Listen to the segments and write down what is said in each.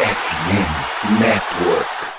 FM Network.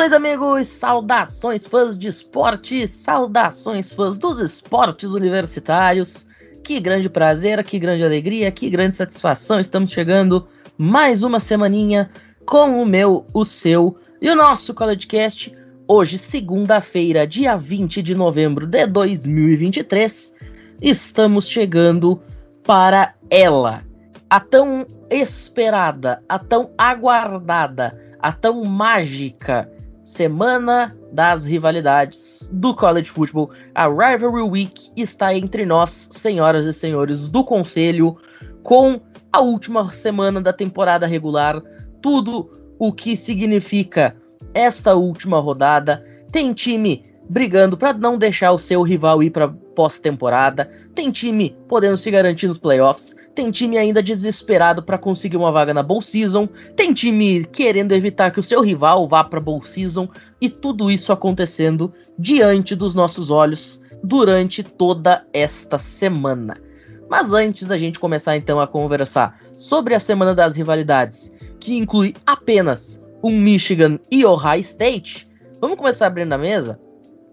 Saudações, amigos! Saudações, fãs de esporte! Saudações, fãs dos esportes universitários! Que grande prazer, que grande alegria, que grande satisfação! Estamos chegando mais uma semaninha com o meu, o seu e o nosso CollegeCast. Hoje, segunda-feira, dia 20 de novembro de 2023, estamos chegando para ela, a tão esperada, a tão aguardada, a tão mágica semana das rivalidades do college football. A Rivalry Week está entre nós, senhoras e senhores do conselho, com a última semana da temporada regular, tudo o que significa esta última rodada. Tem time brigando para não deixar o seu rival ir para pós-temporada, tem time podendo se garantir nos playoffs, tem time ainda desesperado para conseguir uma vaga na Bowl Season, tem time querendo evitar que o seu rival vá para Bowl Season e tudo isso acontecendo diante dos nossos olhos durante toda esta semana. Mas antes da gente começar então a conversar sobre a semana das rivalidades, que inclui apenas um Michigan e Ohio State, vamos começar abrindo a mesa?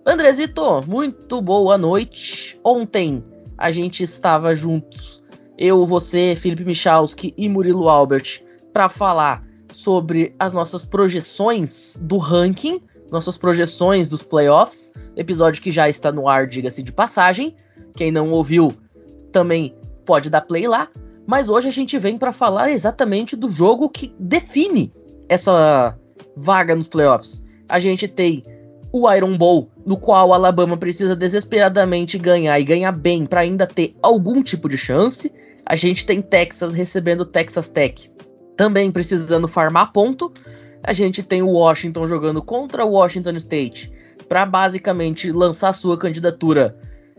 Andrezito, muito boa noite. Ontem a gente estava juntos, eu, você, Felipe Michalski e Murilo Albert, para falar sobre as nossas projeções do ranking, nossas projeções dos playoffs, episódio que já está no ar, diga-se de passagem. Quem não ouviu também pode dar play lá. Mas hoje a gente vem para falar exatamente do jogo que define essa vaga nos playoffs. A gente tem o Iron Bowl, no qual o Alabama precisa desesperadamente ganhar e ganhar bem para ainda ter algum tipo de chance. A gente tem Texas recebendo Texas Tech, também precisando farmar ponto. A gente tem o Washington jogando contra o Washington State para basicamente lançar sua candidatura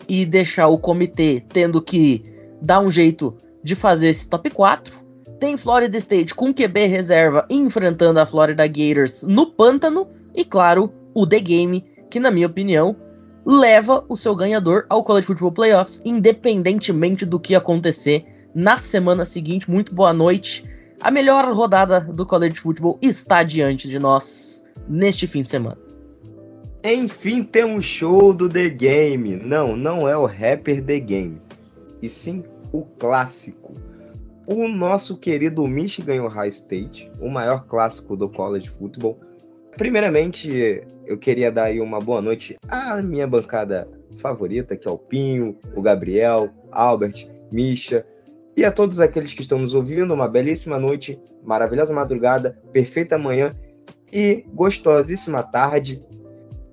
e deixar o comitê tendo que dar um jeito de fazer esse top 4. Tem Florida State com QB reserva enfrentando a Florida Gators no pântano. E claro, o The Game, que na minha opinião leva o seu ganhador ao College Football Playoffs, independentemente do que acontecer na semana seguinte. Muito boa noite. A melhor rodada do College Football está diante de nós neste fim de semana. Enfim, temos show do The Game. Não, não é o rapper The Game, e sim o clássico. O nosso querido Michigan Ohio State, o maior clássico do college football, Primeiramente, eu queria dar aí uma boa noite à minha bancada favorita, que é o Pinho, o Gabriel, Albert, Misha, e a todos aqueles que estão nos ouvindo, uma belíssima noite, maravilhosa madrugada, perfeita manhã e gostosíssima tarde,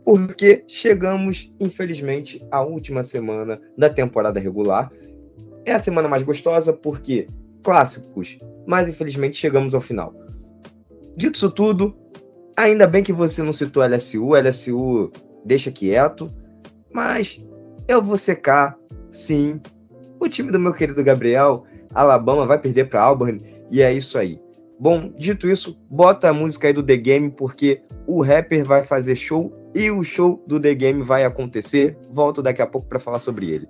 porque chegamos, infelizmente, à última semana da temporada regular. É a semana mais gostosa porque clássicos, mas infelizmente chegamos ao final. Dito isso tudo, Ainda bem que você não citou LSU, LSU deixa quieto, mas eu vou secar, sim. O time do meu querido Gabriel, Alabama, vai perder para Auburn e é isso aí. Bom, dito isso, bota a música aí do The Game porque o rapper vai fazer show e o show do The Game vai acontecer. Volto daqui a pouco para falar sobre ele.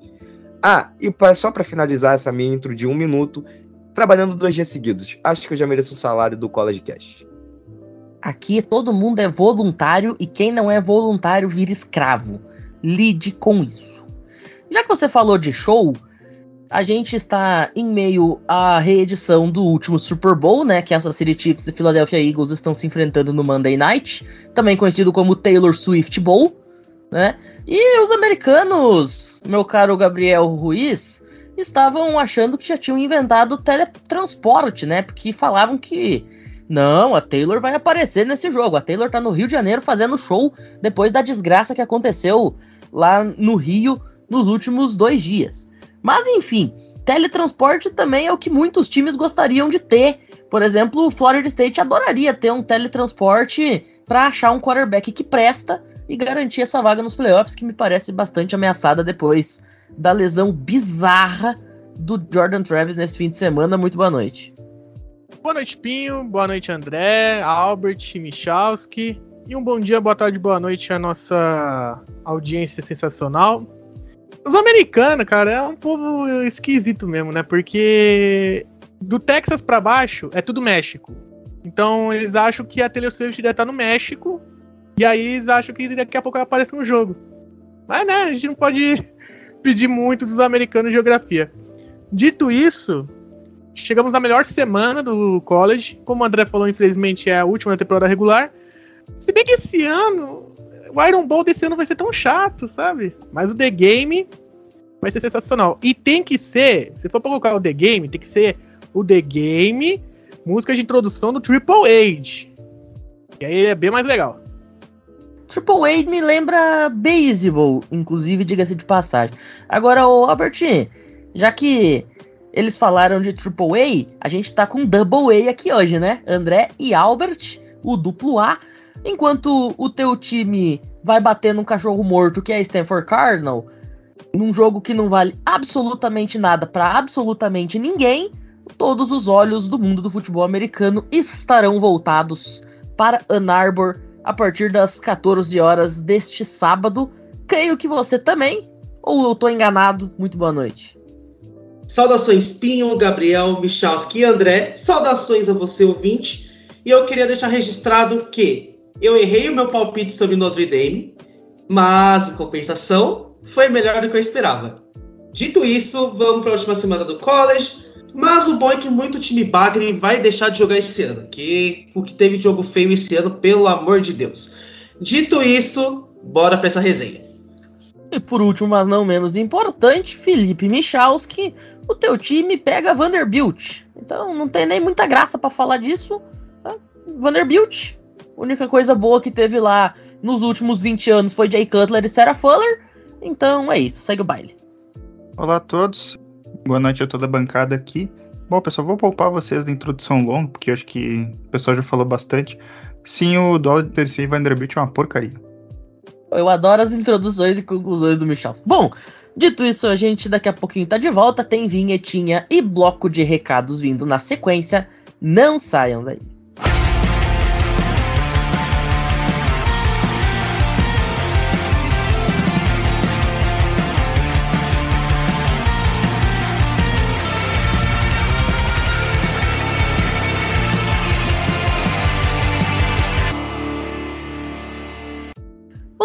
Ah, e só para finalizar essa minha intro de um minuto, trabalhando dois dias seguidos. Acho que eu já mereço o salário do College Cash. Aqui todo mundo é voluntário e quem não é voluntário vira escravo. Lide com isso. Já que você falou de show, a gente está em meio à reedição do último Super Bowl, né? Que Kansas City Chiefs e Philadelphia Eagles estão se enfrentando no Monday Night, também conhecido como Taylor Swift Bowl, né? E os americanos, meu caro Gabriel Ruiz, estavam achando que já tinham inventado teletransporte, né? Porque falavam que não, a Taylor vai aparecer nesse jogo. A Taylor tá no Rio de Janeiro fazendo show depois da desgraça que aconteceu lá no Rio nos últimos dois dias. Mas enfim, teletransporte também é o que muitos times gostariam de ter. Por exemplo, o Florida State adoraria ter um teletransporte para achar um quarterback que presta e garantir essa vaga nos playoffs, que me parece bastante ameaçada depois da lesão bizarra do Jordan Travis nesse fim de semana. Muito boa noite. Boa noite, Pinho. Boa noite, André, Albert, Michalski. E um bom dia, boa tarde, boa noite à nossa audiência sensacional. Os americanos, cara, é um povo esquisito mesmo, né? Porque do Texas para baixo é tudo México. Então eles acham que a Taylor Swift deve estar no México. E aí eles acham que daqui a pouco ela aparece no jogo. Mas né, a gente não pode pedir muito dos americanos geografia. Dito isso, chegamos na melhor semana do college. Como o André falou, infelizmente é a última temporada regular. Se bem que esse ano, o Iron Ball desse ano vai ser tão chato, sabe? Mas o The Game vai ser sensacional. E tem que ser, se for pra colocar o The Game, tem que ser o The Game, música de introdução do Triple H. E aí é bem mais legal. Triple H me lembra Baseball, inclusive, diga-se de passagem. Agora, o Albert, já que eles falaram de Triple A, a gente tá com Double A aqui hoje, né? André e Albert, o duplo A. Enquanto o teu time vai bater num cachorro morto que é Stanford Cardinal, num jogo que não vale absolutamente nada para absolutamente ninguém, todos os olhos do mundo do futebol americano estarão voltados para Ann Arbor a partir das 14 horas deste sábado. Creio que você também, ou eu tô enganado? Muito boa noite. Saudações Pinho, Gabriel, Michalski e André. Saudações a você, ouvinte. E eu queria deixar registrado que eu errei o meu palpite sobre Notre Dame, mas, em compensação, foi melhor do que eu esperava. Dito isso, vamos para a última semana do college. Mas o bom é que muito time bagre vai deixar de jogar esse ano, que o que teve jogo feio esse ano, pelo amor de Deus. Dito isso, bora para essa resenha. E por último, mas não menos importante, Felipe Michalski, o teu time pega Vanderbilt. Então não tem nem muita graça para falar disso. Tá? Vanderbilt, única coisa boa que teve lá nos últimos 20 anos foi Jay Cutler e Sarah Fuller. Então é isso, segue o baile. Olá a todos, boa noite a toda a bancada aqui. Bom, pessoal, vou poupar vocês da introdução longa, porque acho que o pessoal já falou bastante. Sim, o dólar de terceiro Vanderbilt é uma porcaria. Eu adoro as introduções e conclusões do Michel. Bom, dito isso, a gente daqui a pouquinho tá de volta. Tem vinhetinha e bloco de recados vindo na sequência. Não saiam daí.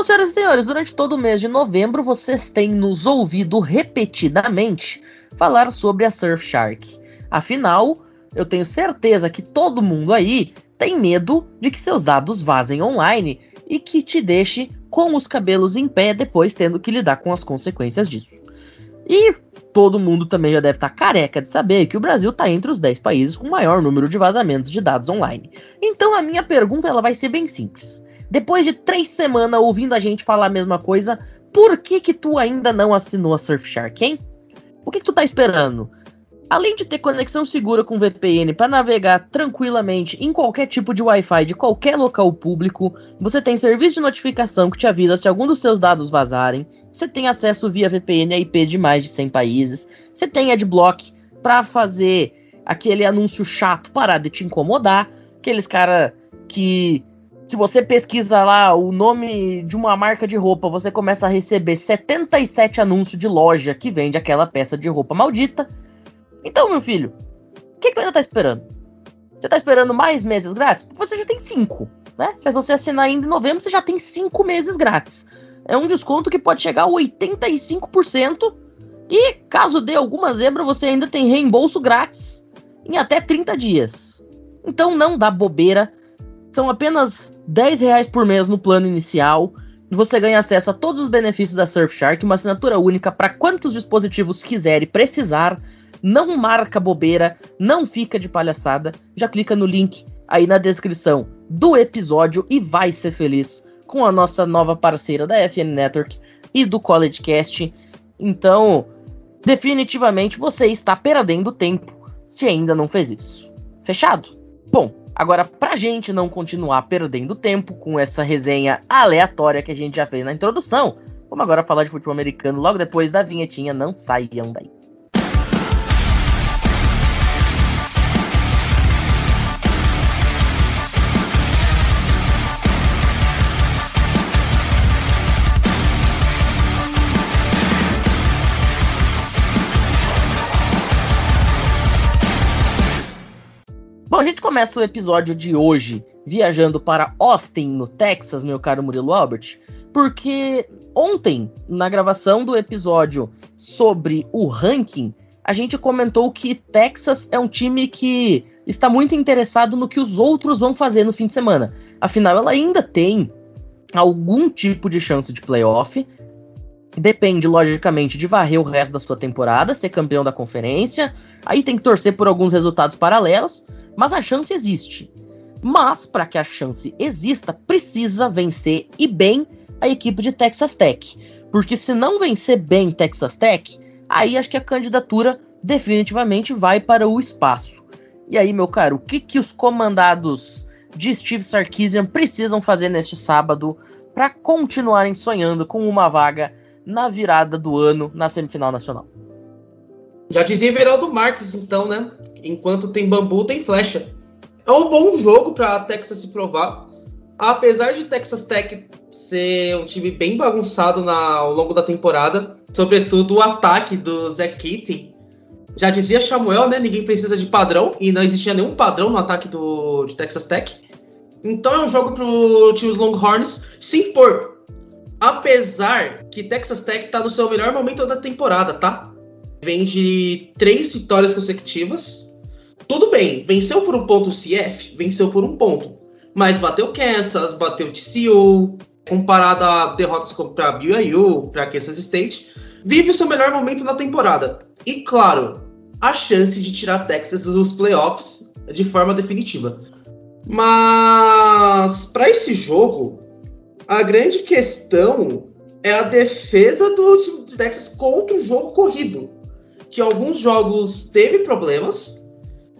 Bom, senhoras e senhores, durante todo o mês de novembro vocês têm nos ouvido repetidamente falar sobre a Surfshark. Afinal, eu tenho certeza que todo mundo aí tem medo de que seus dados vazem online e que te deixe com os cabelos em pé depois tendo que lidar com as consequências disso. E todo mundo também já deve estar careca de saber que o Brasil está entre os 10 países com maior número de vazamentos de dados online. Então a minha pergunta ela vai ser bem simples. Depois de três semanas ouvindo a gente falar a mesma coisa, por que que tu ainda não assinou a Surfshark, hein? O que, que tu tá esperando? Além de ter conexão segura com VPN para navegar tranquilamente em qualquer tipo de Wi-Fi de qualquer local público, você tem serviço de notificação que te avisa se algum dos seus dados vazarem, você tem acesso via VPN a IP de mais de 100 países, você tem adblock para fazer aquele anúncio chato parar de te incomodar, aqueles cara que se você pesquisa lá o nome de uma marca de roupa, você começa a receber 77 anúncios de loja que vende aquela peça de roupa maldita. Então, meu filho, o que, que você ainda tá esperando? Você tá esperando mais meses grátis? Você já tem cinco, né? Se você assinar ainda em novembro, você já tem cinco meses grátis. É um desconto que pode chegar a 85%. E caso dê alguma zebra, você ainda tem reembolso grátis em até 30 dias. Então não dá bobeira são apenas 10 reais por mês no plano inicial. E você ganha acesso a todos os benefícios da Surfshark, uma assinatura única para quantos dispositivos quiser e precisar. Não marca bobeira, não fica de palhaçada. Já clica no link aí na descrição do episódio e vai ser feliz com a nossa nova parceira da FN Network e do CollegeCast. Então, Definitivamente você está perdendo tempo se ainda não fez isso. Fechado? Bom, agora pra gente não continuar perdendo tempo com essa resenha aleatória que a gente já fez na introdução, vamos agora falar de futebol americano logo depois da vinhetinha, não saiam daí. Bom, a gente começa o episódio de hoje viajando para Austin, no Texas, meu caro Murilo Albert, porque ontem, na gravação do episódio sobre o ranking, a gente comentou que Texas é um time que está muito interessado no que os outros vão fazer no fim de semana. Afinal, ela ainda tem algum tipo de chance de playoff. Depende, logicamente, de varrer o resto da sua temporada, ser campeão da conferência. Aí tem que torcer por alguns resultados paralelos mas a chance existe. Mas para que a chance exista, precisa vencer e bem a equipe de Texas Tech, porque se não vencer bem Texas Tech, aí acho que a candidatura definitivamente vai para o espaço. E aí, meu caro, o que que os comandados de Steve Sarkisian precisam fazer neste sábado para continuarem sonhando com uma vaga na virada do ano na semifinal nacional? Já dizia Veraldo Marques, então, né? Enquanto tem bambu, tem flecha. É um bom jogo para Texas se provar. Apesar de Texas Tech ser um time bem bagunçado na, ao longo da temporada, sobretudo o ataque do Zach Keating. Já dizia Samuel, né? Ninguém precisa de padrão, e não existia nenhum padrão no ataque do, de Texas Tech. Então é um jogo para o time Longhorns se impor. Apesar que Texas Tech está no seu melhor momento da temporada, tá? Vem de três vitórias consecutivas, tudo bem, venceu por um ponto o CF, venceu por um ponto. Mas bateu Kansas, bateu TCU, comparado a derrotas para BYU, para Kansas State, vive o seu melhor momento na temporada. E claro, a chance de tirar Texas dos playoffs de forma definitiva. Mas para esse jogo, a grande questão é a defesa do Texas contra o jogo corrido, que alguns jogos teve problemas,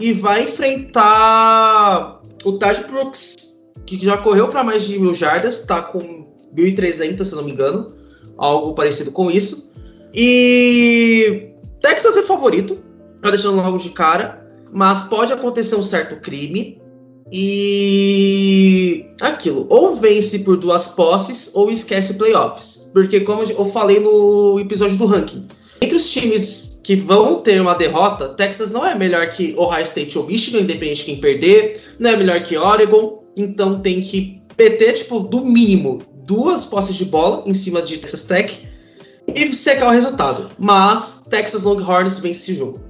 e vai enfrentar o Taj Brooks, que já correu para mais de mil jardas, está com 1.300, se não me engano, algo parecido com isso. E Texas é favorito, já deixando logo de cara, mas pode acontecer um certo crime. E aquilo, ou vence por duas posses ou esquece playoffs. Porque, como eu falei no episódio do ranking, entre os times que vão ter uma derrota, Texas não é melhor que Ohio State ou Michigan, independente de quem perder, não é melhor que Oregon, então tem que PT, tipo, do mínimo, duas posses de bola em cima de Texas Tech e secar o resultado. Mas Texas Longhorns vence esse jogo.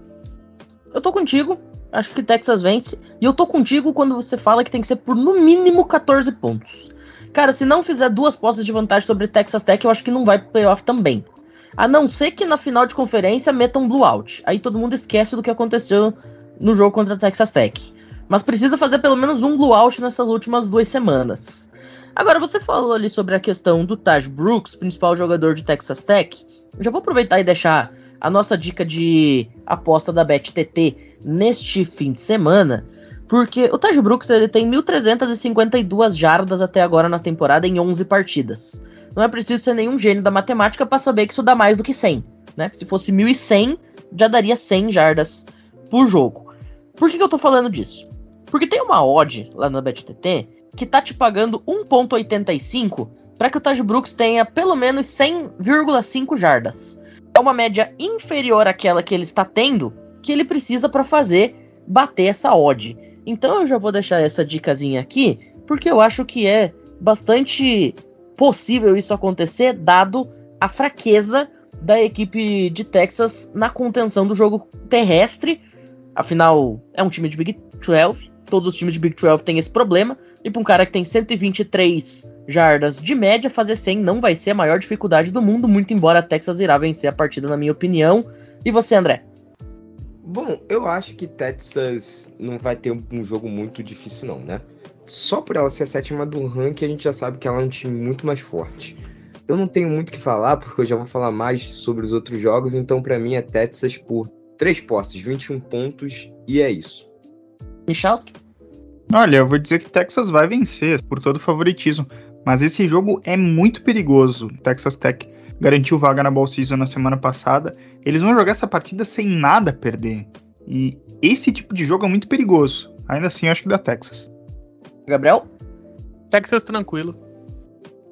Eu tô contigo, acho que Texas vence, e eu tô contigo quando você fala que tem que ser por no mínimo 14 pontos. Cara, se não fizer duas posses de vantagem sobre Texas Tech, eu acho que não vai pro playoff também. A não ser que na final de conferência metam um blowout. Aí todo mundo esquece do que aconteceu no jogo contra a Texas Tech. Mas precisa fazer pelo menos um blowout nessas últimas duas semanas. Agora, você falou ali sobre a questão do Taj Brooks, principal jogador de Texas Tech. Já vou aproveitar e deixar a nossa dica de aposta da BetTT neste fim de semana, porque o Taj Brooks ele tem 1.352 jardas até agora na temporada em 11 partidas. Não é preciso ser nenhum gênio da matemática para saber que isso dá mais do que 100, né? Se fosse 1100, já daria 100 jardas por jogo. Por que, que eu tô falando disso? Porque tem uma odd lá na BetTT que tá te pagando 1.85 para que o Taj Brooks tenha pelo menos 100,5 jardas. É uma média inferior àquela que ele está tendo, que ele precisa para fazer bater essa odd. Então eu já vou deixar essa dicasinha aqui, porque eu acho que é bastante possível isso acontecer, dado a fraqueza da equipe de Texas na contenção do jogo terrestre. Afinal, é um time de Big 12, todos os times de Big 12 têm esse problema. E para um cara que tem 123 jardas de média, fazer 100 não vai ser a maior dificuldade do mundo, muito embora a Texas irá vencer a partida, na minha opinião. E você, André? Bom, eu acho que Texas não vai ter um jogo muito difícil, não, né? Só por ela ser a sétima do ranking, a gente já sabe que ela é um time muito mais forte. Eu não tenho muito o que falar, porque eu já vou falar mais sobre os outros jogos, então para mim é Texas por três posses, 21 pontos, e é isso. Michalski? Olha, eu vou dizer que Texas vai vencer por todo o favoritismo, mas esse jogo é muito perigoso. Texas Tech garantiu vaga na Ball Season na semana passada. Eles vão jogar essa partida sem nada perder. E esse tipo de jogo é muito perigoso. Ainda assim, eu acho que dá Texas. Gabriel? Texas tranquilo.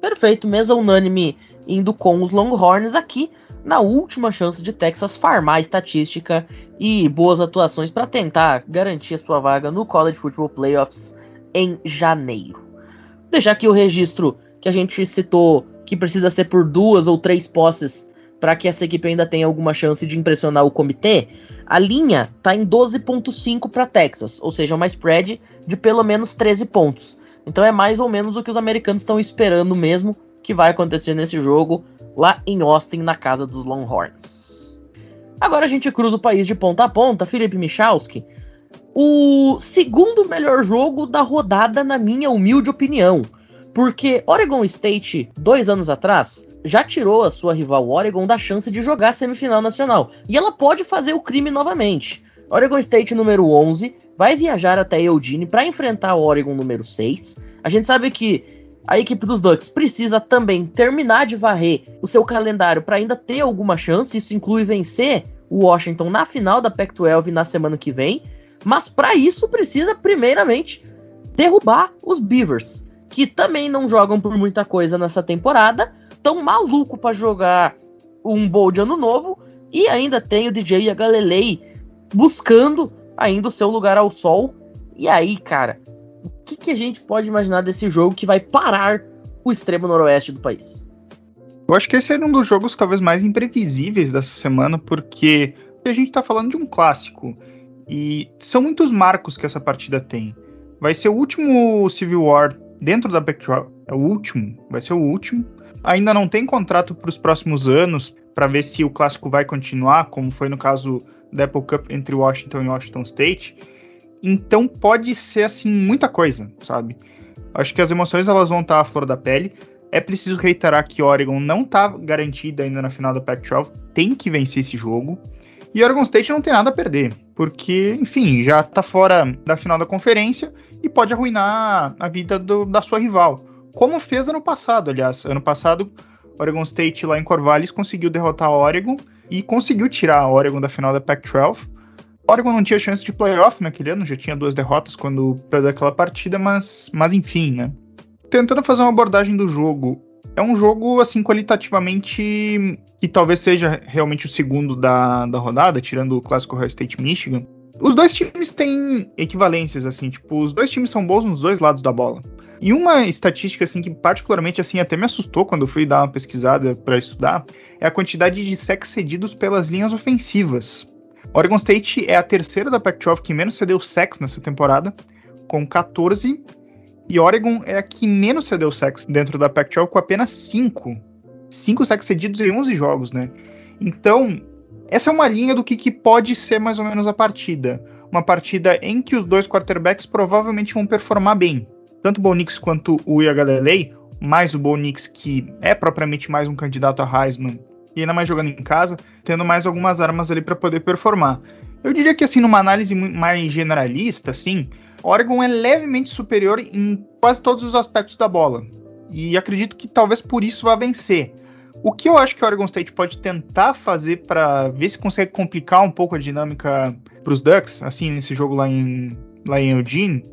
Perfeito, mesa unânime indo com os Longhorns aqui na última chance de Texas farmar estatística e boas atuações para tentar garantir a sua vaga no College Football Playoffs em janeiro. Deixar aqui o registro que a gente citou que precisa ser por duas ou três posses para que essa equipe ainda tenha alguma chance de impressionar o comitê. A linha tá em 12.5 para Texas, ou seja, uma spread de pelo menos 13 pontos. Então é mais ou menos o que os americanos estão esperando mesmo que vai acontecer nesse jogo lá em Austin, na casa dos Longhorns. Agora a gente cruza o país de ponta a ponta, Felipe Michalski. O segundo melhor jogo da rodada, na minha humilde opinião. Porque Oregon State, dois anos atrás, já tirou a sua rival Oregon da chance de jogar semifinal nacional. E ela pode fazer o crime novamente. Oregon State número 11 vai viajar até Eugene para enfrentar o Oregon número 6. A gente sabe que a equipe dos Ducks precisa também terminar de varrer o seu calendário para ainda ter alguma chance. Isso inclui vencer o Washington na final da Pac-12 na semana que vem. Mas para isso precisa primeiramente derrubar os Beavers, que também não jogam por muita coisa nessa temporada, tão maluco para jogar um bowl de ano novo e ainda tem o DJ e a Galilei buscando ainda o seu lugar ao sol. E aí, cara, o que, que a gente pode imaginar desse jogo que vai parar o extremo noroeste do país? Eu acho que esse é um dos jogos talvez mais imprevisíveis dessa semana, porque a gente tá falando de um clássico. E são muitos marcos que essa partida tem. Vai ser o último Civil War dentro da Pac-12. É o último, vai ser o último. Ainda não tem contrato para os próximos anos para ver se o clássico vai continuar, como foi no caso da Apple Cup entre Washington e Washington State. Então pode ser assim muita coisa, sabe? Acho que as emoções elas vão estar à flor da pele. É preciso reiterar que Oregon não está garantida ainda na final da Pac-12, tem que vencer esse jogo. E Oregon State não tem nada a perder, porque, enfim, já está fora da final da conferência e pode arruinar a vida do, da sua rival. Como fez ano passado, aliás. Ano passado, Oregon State lá em Corvallis conseguiu derrotar a Oregon e conseguiu tirar a Oregon da final da Pac-12 Oregon não tinha chance de playoff naquele ano, já tinha duas derrotas quando perdeu aquela partida, mas, mas enfim, né? Tentando fazer uma abordagem do jogo, é um jogo, assim, qualitativamente que talvez seja realmente o segundo da, da rodada, tirando o clássico Ohio State Michigan. Os dois times têm equivalências, assim, tipo, os dois times são bons nos dois lados da bola. E uma estatística, assim, que particularmente, assim, até me assustou quando fui dar uma pesquisada para estudar, é a quantidade de sacks cedidos pelas linhas ofensivas. Oregon State é a terceira da Pac-12 que menos cedeu sacks nessa temporada, com 14. E Oregon é a que menos cedeu sacks dentro da Pac-12, com apenas 5. 5 sacks cedidos em 11 jogos, né? Então, essa é uma linha do que, que pode ser mais ou menos a partida. Uma partida em que os dois quarterbacks provavelmente vão performar bem. Tanto o Bo Nix quanto o Iagalelei, mais o Bo Nix, que é propriamente mais um candidato a Heisman, e ainda mais jogando em casa, tendo mais algumas armas ali para poder performar. Eu diria que assim, numa análise mais generalista, assim, Oregon é levemente superior em quase todos os aspectos da bola. E acredito que talvez por isso vá vencer. O que eu acho que o Oregon State pode tentar fazer para ver se consegue complicar um pouco a dinâmica para os Ducks, assim, nesse jogo lá em, lá em Eugene,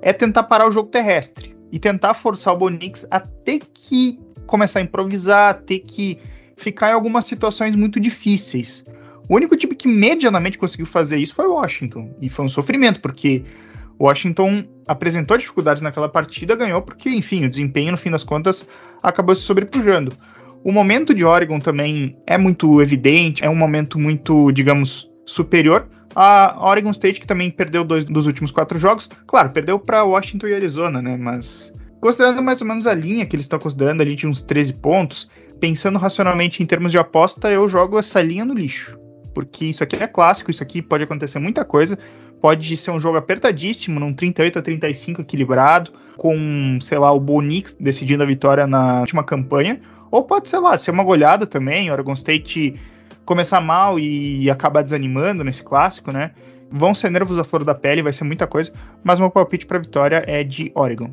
é tentar parar o jogo terrestre e tentar forçar o Bonix a ter que começar a improvisar, ter que ficar em algumas situações muito difíceis. O único time que medianamente conseguiu fazer isso foi o Washington. E foi um sofrimento, porque Washington apresentou dificuldades naquela partida, ganhou porque, enfim, o desempenho, no fim das contas, acabou se sobrepujando. O momento de Oregon também é muito evidente, é um momento muito, digamos, superior. A Oregon State, que também perdeu dois dos últimos quatro jogos, claro, perdeu para Washington e Arizona, né? Mas considerando mais ou menos a linha que eles estão considerando ali de uns 13 pontos, pensando racionalmente em termos de aposta, eu jogo essa linha no lixo. Porque isso aqui é clássico, isso aqui pode acontecer muita coisa. Pode ser um jogo apertadíssimo, num 38 a 35 equilibrado, com, sei lá, o Bonix decidindo a vitória na última campanha. Ou pode, sei lá, ser uma goleada também, Oregon State começar mal e acabar desanimando nesse clássico, né? Vão ser nervos à flor da pele, vai ser muita coisa, mas meu palpite para vitória é de Oregon.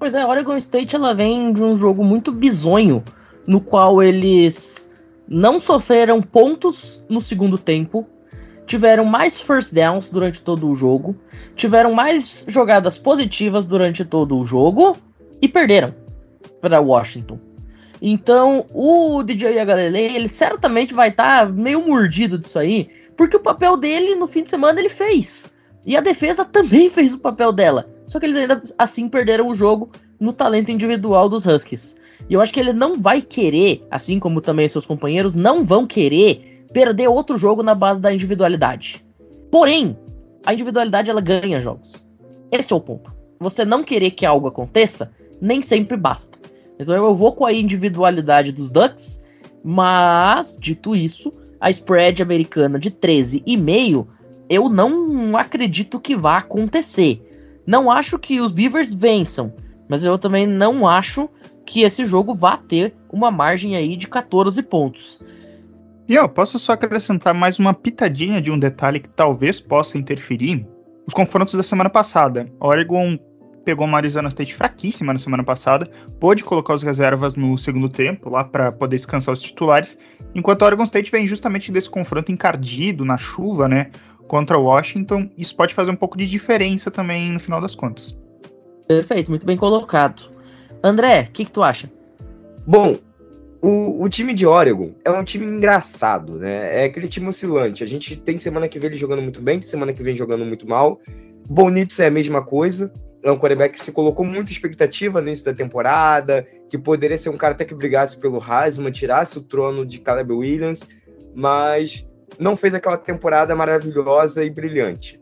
Pois é, Oregon State ela vem de um jogo muito bizonho, no qual eles não sofreram pontos no segundo tempo, tiveram mais first downs durante todo o jogo, tiveram mais jogadas positivas durante todo o jogo e perderam para Washington. Então, o DJ Galilei, ele certamente vai estar tá meio mordido disso aí, porque o papel dele no fim de semana ele fez. E a defesa também fez o papel dela. Só que eles ainda assim perderam o jogo no talento individual dos Huskies. E eu acho que ele não vai querer, assim como também seus companheiros, não vão querer perder outro jogo na base da individualidade. Porém, a individualidade ela ganha jogos. Esse é o ponto. Você não querer que algo aconteça, nem sempre basta. Então eu vou com a individualidade dos Ducks, mas, dito isso, a spread americana de 13,5, eu não acredito que vá acontecer. Não acho que os Beavers vençam, mas eu também não acho que esse jogo vá ter uma margem aí de 14 pontos. E eu posso só acrescentar mais uma pitadinha de um detalhe que talvez possa interferir. Os confrontos da semana passada. Oregon pegou uma Arizona State fraquíssima na semana passada, pôde colocar os reservas no segundo tempo lá para poder descansar os titulares, enquanto a Oregon State vem justamente desse confronto encardido na chuva, né, contra o Washington. Isso pode fazer um pouco de diferença também no final das contas. Perfeito, muito bem colocado. André, o que, que tu acha? Bom, o, o, time de Oregon é um time engraçado, né? É aquele time oscilante. A gente tem semana que vem ele jogando muito bem, tem semana que vem jogando muito mal. Bonitz é a mesma coisa é um quarterback que se colocou muita expectativa no início da temporada, que poderia ser um cara até que brigasse pelo Heisman, tirasse o trono de Caleb Williams, mas não fez aquela temporada maravilhosa e brilhante.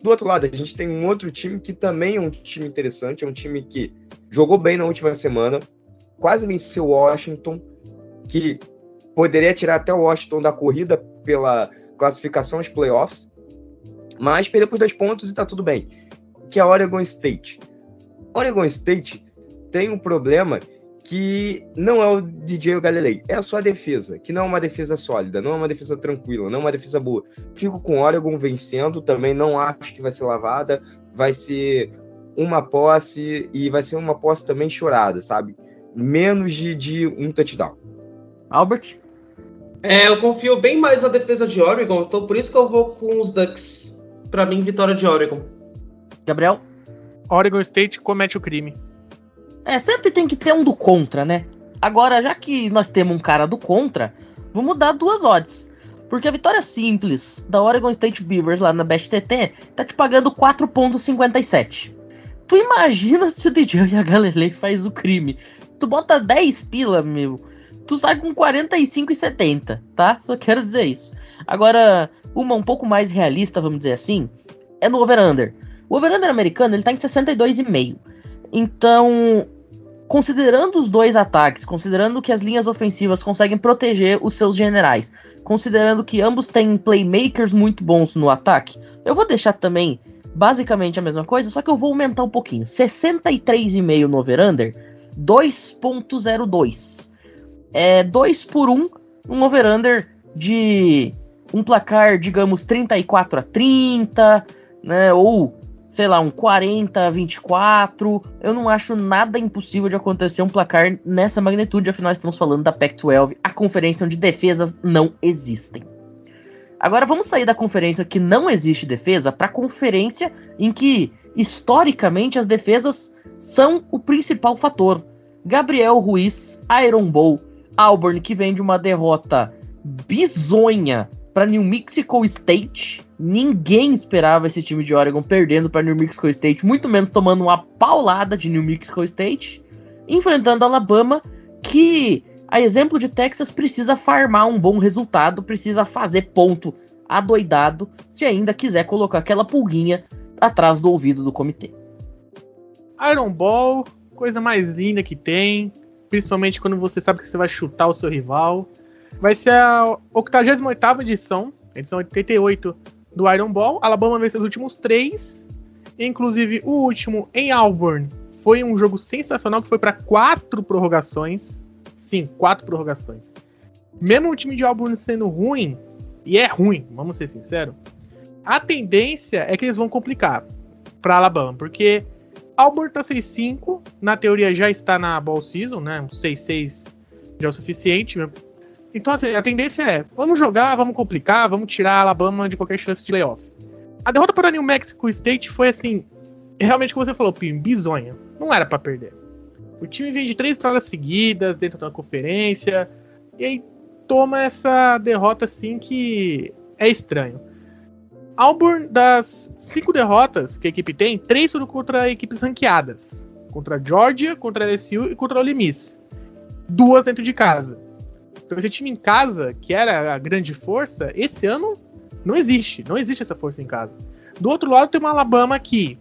Do outro lado, a gente tem um outro time que também é um time interessante, é um time que jogou bem na última semana, quase venceu o Washington, que poderia tirar até o Washington da corrida pela classificação aos playoffs, mas perdeu por dois pontos e tá tudo bem que é a Oregon State. Oregon State tem um problema que não é o DJ Galilei, é a sua defesa, que não é uma defesa sólida, não é uma defesa tranquila, não é uma defesa boa. Fico com Oregon vencendo, também não acho que vai ser lavada, vai ser uma posse e vai ser uma posse também chorada, sabe? Menos de, de um touchdown. Albert? É, eu confio bem mais na defesa de Oregon, então por isso que eu vou com os Ducks. Para mim, vitória de Oregon. Gabriel? Oregon State comete o crime. É, sempre tem que ter um do contra, né? Agora, já que nós temos um cara do contra, vamos dar duas odds. Porque a vitória simples da Oregon State Beavers lá na BestTT tá te pagando 4.57. Tu imagina se o DJ e a Galilei faz o crime. Tu bota 10 pila, meu. Tu sai com 45,70, tá? Só quero dizer isso. Agora, uma um pouco mais realista, vamos dizer assim, é no over-under. O over-under americano ele tá em 62,5. Então, considerando os dois ataques, considerando que as linhas ofensivas conseguem proteger os seus generais, considerando que ambos têm playmakers muito bons no ataque, eu vou deixar também basicamente a mesma coisa, só que eu vou aumentar um pouquinho. 63,5 no over-under, 2.02. É 2 por 1, um over-under de um placar, digamos, 34 a 30, né, ou sei lá, um 40 a 24. Eu não acho nada impossível de acontecer um placar nessa magnitude, afinal estamos falando da Pac-12, a conferência onde defesas não existem. Agora vamos sair da conferência que não existe defesa para a conferência em que historicamente as defesas são o principal fator. Gabriel Ruiz, Iron Bowl, Auburn que vem de uma derrota bizonha para New Mexico State. Ninguém esperava esse time de Oregon perdendo para New Mexico State, muito menos tomando uma paulada de New Mexico State, enfrentando Alabama, que, a exemplo de Texas, precisa farmar um bom resultado, precisa fazer ponto adoidado, se ainda quiser colocar aquela pulguinha atrás do ouvido do comitê. Iron Ball, coisa mais linda que tem, principalmente quando você sabe que você vai chutar o seu rival. Vai ser a 88 edição, edição 88 do Iron Ball. Alabama venceu os últimos três, inclusive o último em Auburn. Foi um jogo sensacional que foi para quatro prorrogações. Sim, quatro prorrogações. Mesmo o time de Auburn sendo ruim, e é ruim, vamos ser sinceros, a tendência é que eles vão complicar para Alabama, porque Auburn tá 6-5, na teoria já está na ball season, né? 6-6 já é o suficiente. Então, assim, a tendência é: vamos jogar, vamos complicar, vamos tirar a Alabama de qualquer chance de layoff. A derrota para New Mexico State foi assim, realmente como você falou, Pim, bizonha. Não era para perder. O time vem de três vitórias seguidas dentro da conferência e aí toma essa derrota assim que é estranho. Auburn, das cinco derrotas que a equipe tem, três foram contra equipes ranqueadas. Contra a Georgia, contra a LSU e contra o Ole Miss. Duas dentro de casa. Então esse time em casa, que era a grande força, esse ano não existe. Não existe essa força em casa. Do outro lado tem uma Alabama que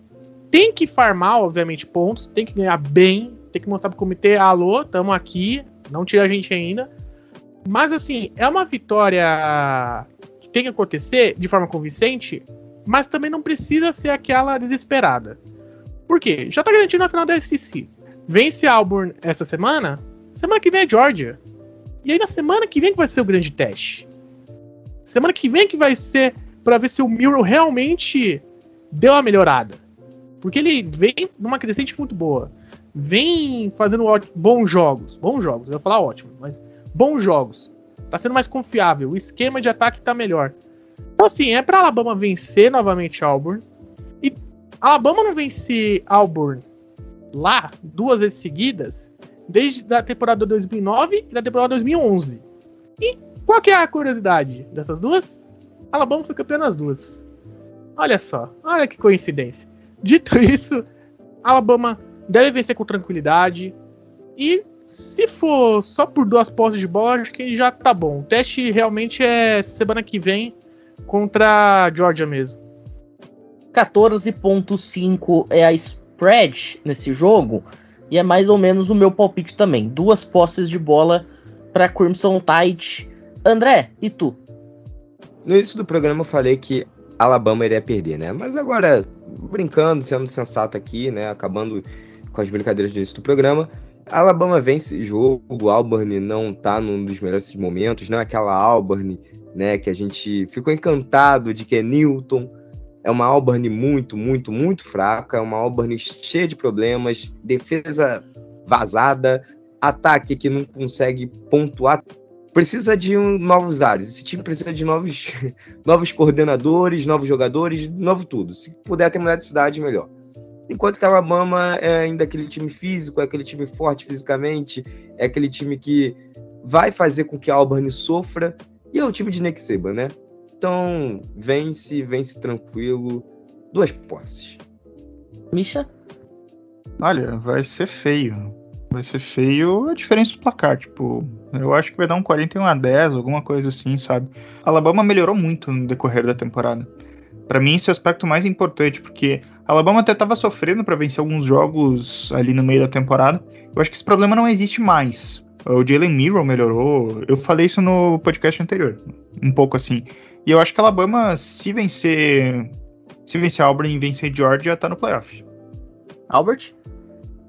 tem que farmar, obviamente, pontos, tem que ganhar bem, tem que mostrar pro comitê, alô, tamo aqui, não tira a gente ainda. Mas assim, é uma vitória que tem que acontecer de forma convincente, mas também não precisa ser aquela desesperada. Por quê? Já tá garantido na final da SEC. Vence Auburn essa semana, semana que vem é Georgia. E aí na semana que vem que vai ser o grande teste. Semana que vem que vai ser para ver se o Miro realmente deu uma melhorada. Porque ele vem numa crescente muito boa. Vem fazendo bons jogos. Bons jogos, eu ia falar ótimo, mas bons jogos. Tá sendo mais confiável. O esquema de ataque tá melhor. Então, assim, é pra Alabama vencer novamente Auburn. E Alabama não vence Auburn lá duas vezes seguidas desde a temporada 2009 e da temporada 2011. E qual que é a curiosidade dessas duas? Alabama foi campeã nas duas. Olha só, olha que coincidência. Dito isso, Alabama deve vencer com tranquilidade. E se for só por duas posses de bola, acho que já tá bom. O teste realmente é semana que vem contra a Georgia mesmo. 14.5 é a spread nesse jogo. E é mais ou menos o meu palpite também. Duas posses de bola para Crimson Tide. André, e tu? No início do programa eu falei que Alabama iria perder, né? Mas agora, brincando, sendo sensato aqui, né? Acabando com as brincadeiras do início do programa, Alabama vence jogo, Auburn não tá num dos melhores momentos, não é aquela Auburn, né, que a gente ficou encantado de que é Newton. É uma Auburn muito, muito, muito fraca, é uma Auburn cheia de problemas, defesa vazada, ataque que não consegue pontuar. Precisa de um, novos ares. Esse time precisa de novos, novos coordenadores, novos jogadores, novo tudo. Se puder ter mudar de cidade, melhor. Enquanto que a Alabama é ainda aquele time físico, é aquele time forte fisicamente, é aquele time que vai fazer com que a Auburn sofra, e é o time de Nick Saban, né? Então, vence, vence tranquilo, duas posses. Misha? Olha, vai ser feio. Vai ser feio a diferença do placar, tipo, eu acho que vai dar um 41 a 10, alguma coisa assim, sabe? A Alabama melhorou muito no decorrer da temporada. Para mim, esse é o aspecto mais importante, porque a Alabama até estava sofrendo para vencer alguns jogos ali no meio da temporada. Eu acho que esse problema não existe mais. O Jalen Miro melhorou. Eu falei isso no podcast anterior, um pouco assim. E eu acho que a Alabama, se vencer, se vencer Auburn e vencer Georgia, tá no playoff. Albert?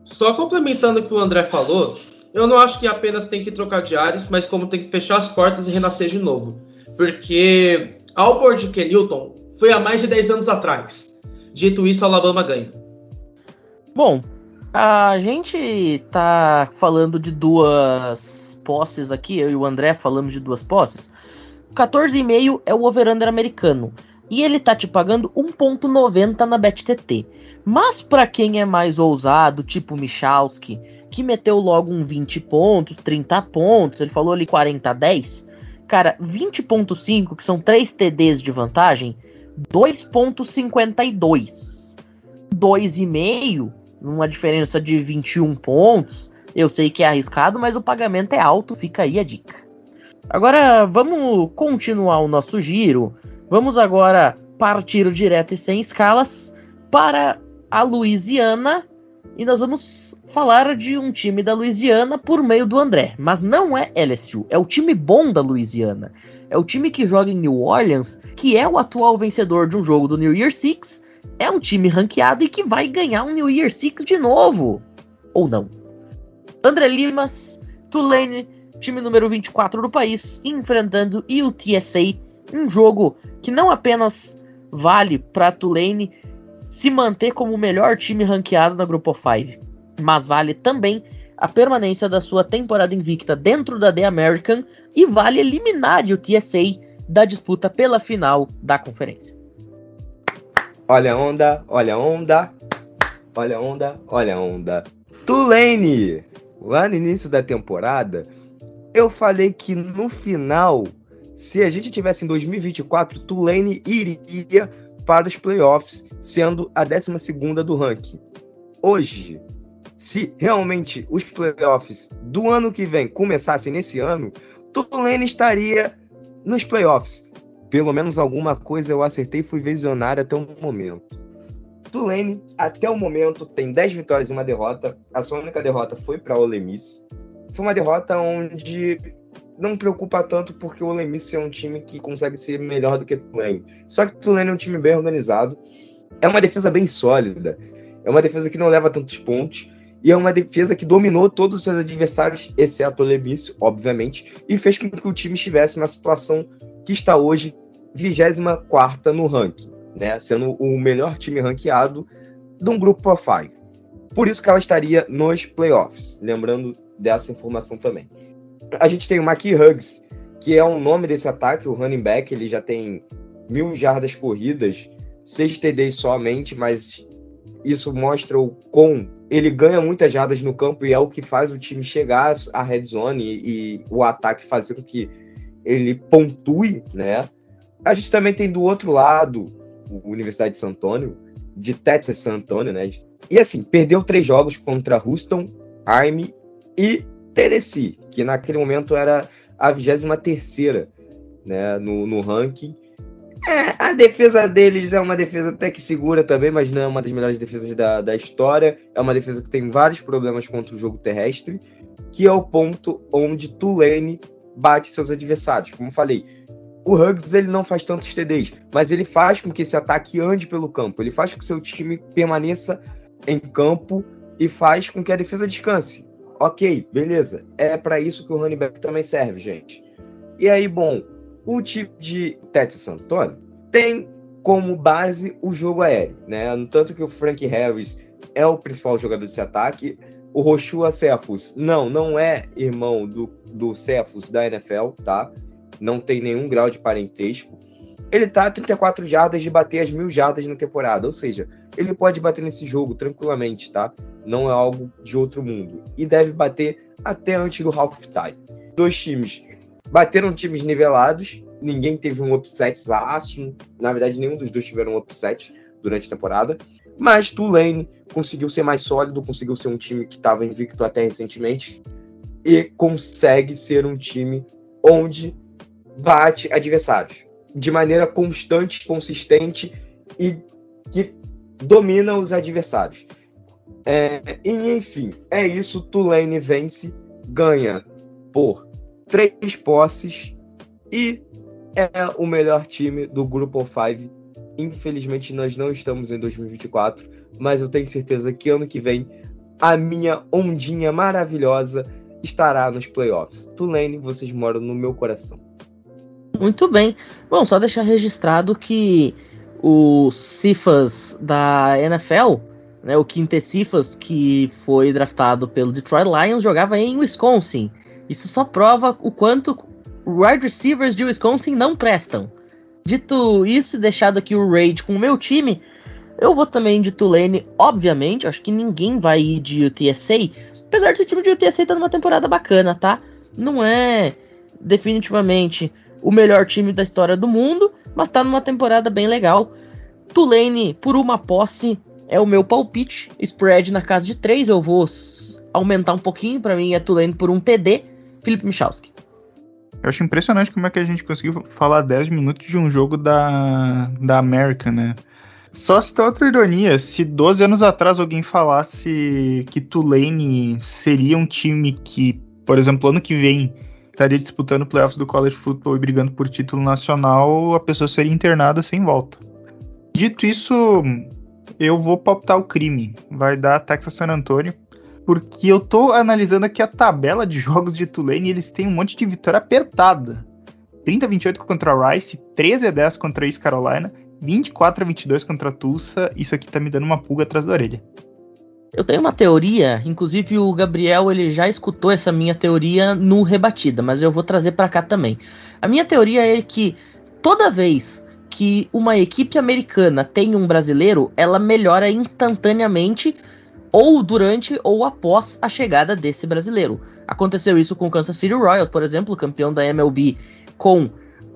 Só complementando o que o André falou, eu não acho que apenas tem que trocar de ares, mas como tem que fechar as portas e renascer de novo. Porque de Kenilton foi há mais de 10 anos atrás. Dito isso, Alabama ganha. Bom, a gente tá falando de duas posses aqui, eu e o André falamos de duas posses. 14,5 é o over-under americano. E ele tá te pagando 1,90 na BetTT. Mas para quem é mais ousado, tipo Michalski, que meteu logo um 20 pontos, 30 pontos, ele falou ali 40 a 10. Cara, 20.5, que são 3 TDs de vantagem, 2.52. 2,5, uma diferença de 21 pontos. Eu sei que é arriscado, mas o pagamento é alto, fica aí a dica. Agora vamos continuar o nosso giro. Vamos agora partir direto e sem escalas para a Louisiana e nós vamos falar de um time da Louisiana por meio do André. Mas não é LSU, é o time bom da Louisiana. É o time que joga em New Orleans, que é o atual vencedor de um jogo do New Year Six. É um time ranqueado e que vai ganhar um New Year Six de novo. Ou não. André Limas, Tulane, time número 24 do país, enfrentando UTSA, um jogo que não apenas vale para Tulane se manter como o melhor time ranqueado na Grupo 5, mas vale também a permanência da sua temporada invicta dentro da The American e vale eliminar o TSA da disputa pela final da conferência. Olha a onda, olha a onda, olha a onda, olha a onda. Tulane! Lá no início da temporada, eu falei que no final, se a gente tivesse em 2024, Tulane iria para os playoffs, sendo a 12 do ranking. Hoje, se realmente os playoffs do ano que vem começassem nesse ano, Tulane estaria nos playoffs. Pelo menos alguma coisa eu acertei e fui visionário até o momento. Tulane, até o momento, tem 10 vitórias e uma derrota. A sua única derrota foi para Ole Miss. Foi uma derrota onde não preocupa tanto porque o Ole Miss é um time que consegue ser melhor do que Tulane. Só que Tulane é um time bem organizado. É uma defesa bem sólida. É uma defesa que não leva tantos pontos. E é uma defesa que dominou todos os seus adversários, exceto o Ole Miss, obviamente, e fez com que o time estivesse na situação que está hoje, 24 no ranking né? Sendo o melhor time ranqueado de um grupo of five. Por isso que ela estaria nos playoffs. Lembrando dessa informação também. A gente tem o Maki Huggs, que é o nome desse ataque, o running back. Ele já tem mil jardas corridas, seis TDs somente, mas isso mostra o quão ele ganha muitas jardas no campo e é o que faz o time chegar à red zone e, e o ataque fazer com que ele pontue, né? A gente também tem do outro lado Universidade de San Antônio, de Texas San Antônio, né? E assim, perdeu três jogos contra Houston, Army e Tennessee, que naquele momento era a 23 né, no, no ranking. É, a defesa deles é uma defesa até que segura também, mas não é uma das melhores defesas da, da história. É uma defesa que tem vários problemas contra o jogo terrestre, que é o ponto onde Tulane bate seus adversários. Como falei, o Huggs ele não faz tantos TDs, mas ele faz com que esse ataque ande pelo campo. Ele faz com que seu time permaneça em campo e faz com que a defesa descanse. Ok, beleza. É para isso que o running back também serve, gente. E aí, bom, o time de Texas Antônio tem como base o jogo aéreo, né? No tanto que o Frank Harris é o principal jogador desse ataque. O Roshua Cephus, não, não é irmão do, do Cephus da NFL, tá? não tem nenhum grau de parentesco. Ele tá a 34 jardas de bater as mil jardas na temporada, ou seja, ele pode bater nesse jogo tranquilamente, tá? Não é algo de outro mundo. E deve bater até antes do halftime. Dois times bateram times nivelados, ninguém teve um upset aço, na verdade nenhum dos dois tiveram um upset durante a temporada, mas Tulane conseguiu ser mais sólido, conseguiu ser um time que estava invicto até recentemente e consegue ser um time onde bate adversários de maneira constante, consistente e que domina os adversários. É, e enfim, é isso. Tulane vence, ganha por três posses e é o melhor time do Grupo 5. Infelizmente, nós não estamos em 2024, mas eu tenho certeza que ano que vem a minha ondinha maravilhosa estará nos playoffs. Tulane, vocês moram no meu coração. Muito bem. Bom, só deixar registrado que o Cifas da NFL, né, o Quinte Cifas, que foi draftado pelo Detroit Lions, jogava em Wisconsin. Isso só prova o quanto wide receivers de Wisconsin não prestam. Dito isso e deixado aqui o raid com o meu time, eu vou também de Tulane, obviamente. Acho que ninguém vai ir de UTSA. Apesar desse time de UTSA estar tá numa temporada bacana, tá? Não é definitivamente o melhor time da história do mundo, mas tá numa temporada bem legal. Tulane, por uma posse, é o meu palpite. Spread na casa de 3, eu vou aumentar um pouquinho. para mim é Tulane por um TD. Felipe Michalski. Eu acho impressionante como é que a gente conseguiu falar 10 minutos de um jogo da, da América, né? Só se tem outra ironia, se 12 anos atrás alguém falasse que Tulane seria um time que, por exemplo, ano que vem estaria disputando playoffs do college football e brigando por título nacional, a pessoa seria internada sem volta. Dito isso, eu vou palpitar o crime. Vai dar Texas San Antonio. porque eu tô analisando aqui a tabela de jogos de Tulane e eles têm um monte de vitória apertada. 30 a 28 contra a Rice, 13 a 10 contra a East Carolina, 24 a 22 contra a Tulsa. Isso aqui tá me dando uma pulga atrás da orelha. Eu tenho uma teoria, inclusive o Gabriel ele já escutou essa minha teoria no Rebatida, mas eu vou trazer para cá também. A minha teoria é que toda vez que uma equipe americana tem um brasileiro, ela melhora instantaneamente ou durante ou após a chegada desse brasileiro. Aconteceu isso com o Kansas City Royals, por exemplo, campeão da MLB com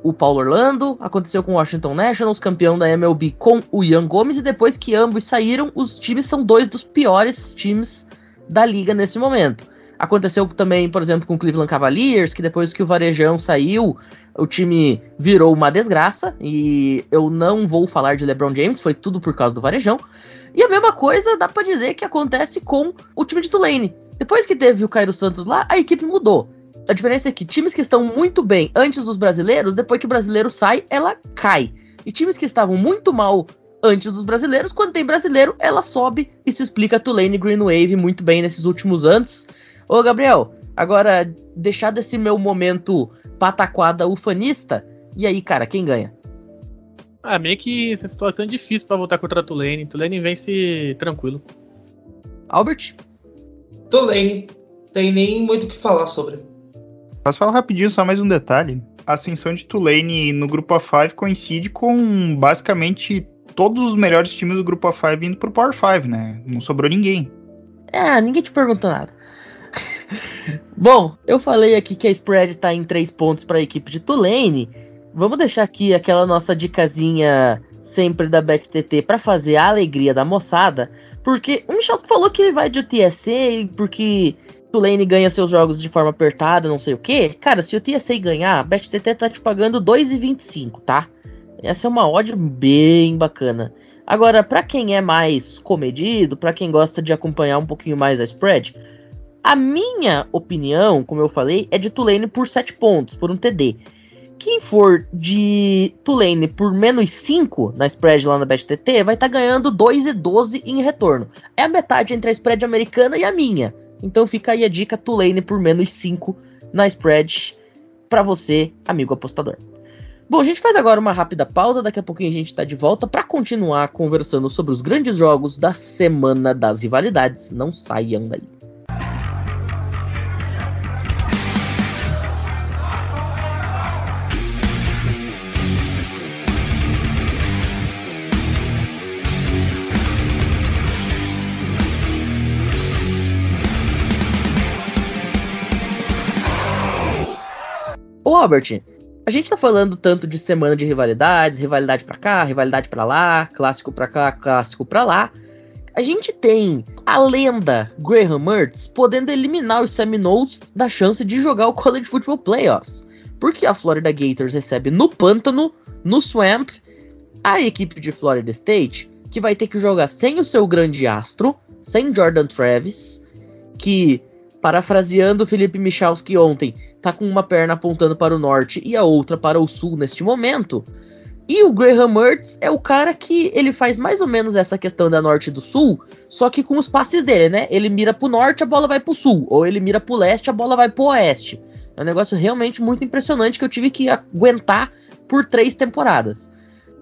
o Paulo Orlando, aconteceu com o Washington Nationals, campeão da MLB com o Ian Gomes, e depois que ambos saíram, os times são dois dos piores times da liga nesse momento. Aconteceu também, por exemplo, com o Cleveland Cavaliers, que depois que o Varejão saiu, o time virou uma desgraça, e eu não vou falar de LeBron James, foi tudo por causa do Varejão. E a mesma coisa dá para dizer que acontece com o time de Tulane. Depois que teve o Cairo Santos lá, a equipe mudou. A diferença é que times que estão muito bem antes dos brasileiros, depois que o brasileiro sai, ela cai. E times que estavam muito mal antes dos brasileiros, quando tem brasileiro, ela sobe. Isso explica a Tulane Green Wave muito bem nesses últimos anos. Ô, Gabriel, agora, deixar desse meu momento pataquada ufanista, e aí, cara, quem ganha? Ah, meio que essa situação é difícil para voltar contra a Tulane. Tulane vence tranquilo. Albert? Tulane. Tem nem muito o que falar sobre. Posso falar rapidinho só mais um detalhe? A ascensão de Tulane no grupo A5 coincide com basicamente todos os melhores times do grupo A5 indo pro Power 5, né? Não sobrou ninguém. Ah, ninguém te perguntou nada. Bom, eu falei aqui que a spread tá em 3 pontos para a equipe de Tulane. Vamos deixar aqui aquela nossa dicasinha sempre da BetTT para fazer a alegria da moçada, porque o Michel falou que ele vai de UTSA porque Tulane ganha seus jogos de forma apertada, não sei o que. Cara, se o TSA ganhar, a BetTT tá te pagando 2,25, tá? Essa é uma odd bem bacana. Agora, para quem é mais comedido, para quem gosta de acompanhar um pouquinho mais a spread, a minha opinião, como eu falei, é de Tulane por 7 pontos, por um TD. Quem for de Tulane por menos 5 na spread lá na BetTT vai estar tá ganhando 2,12 em retorno. É a metade entre a spread americana e a minha. Então fica aí a dica Tulane por menos 5 na spread para você, amigo apostador. Bom, a gente faz agora uma rápida pausa, daqui a pouquinho a gente está de volta para continuar conversando sobre os grandes jogos da semana das rivalidades. Não saiam daí. Ô, Albert, a gente tá falando tanto de semana de rivalidades, rivalidade para cá, rivalidade para lá, clássico para cá, clássico para lá. A gente tem a lenda Graham Mertz podendo eliminar os Seminoles da chance de jogar o College Football Playoffs. Porque a Florida Gators recebe no pântano, no Swamp, a equipe de Florida State, que vai ter que jogar sem o seu grande astro, sem Jordan Travis, que Parafraseando Felipe Michalski ontem, tá com uma perna apontando para o norte e a outra para o sul neste momento. E o Graham Mertz é o cara que ele faz mais ou menos essa questão da norte e do sul, só que com os passes dele, né? Ele mira pro norte, a bola vai pro sul, ou ele mira pro leste, a bola vai pro oeste. É um negócio realmente muito impressionante que eu tive que aguentar por três temporadas.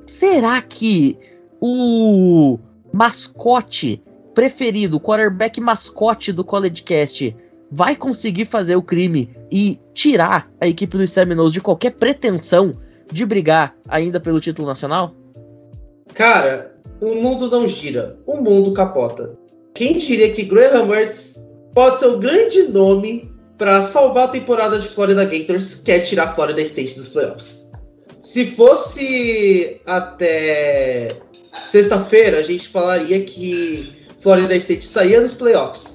Será que o mascote preferido, o quarterback mascote do College Cast vai conseguir fazer o crime e tirar a equipe dos Seminoles de qualquer pretensão de brigar ainda pelo título nacional? Cara, o mundo não gira, o mundo capota. Quem diria que Graham Mertz pode ser o grande nome para salvar a temporada de Florida Gators, que é tirar Florida State dos playoffs. Se fosse até sexta-feira, a gente falaria que Florida State estaria nos playoffs.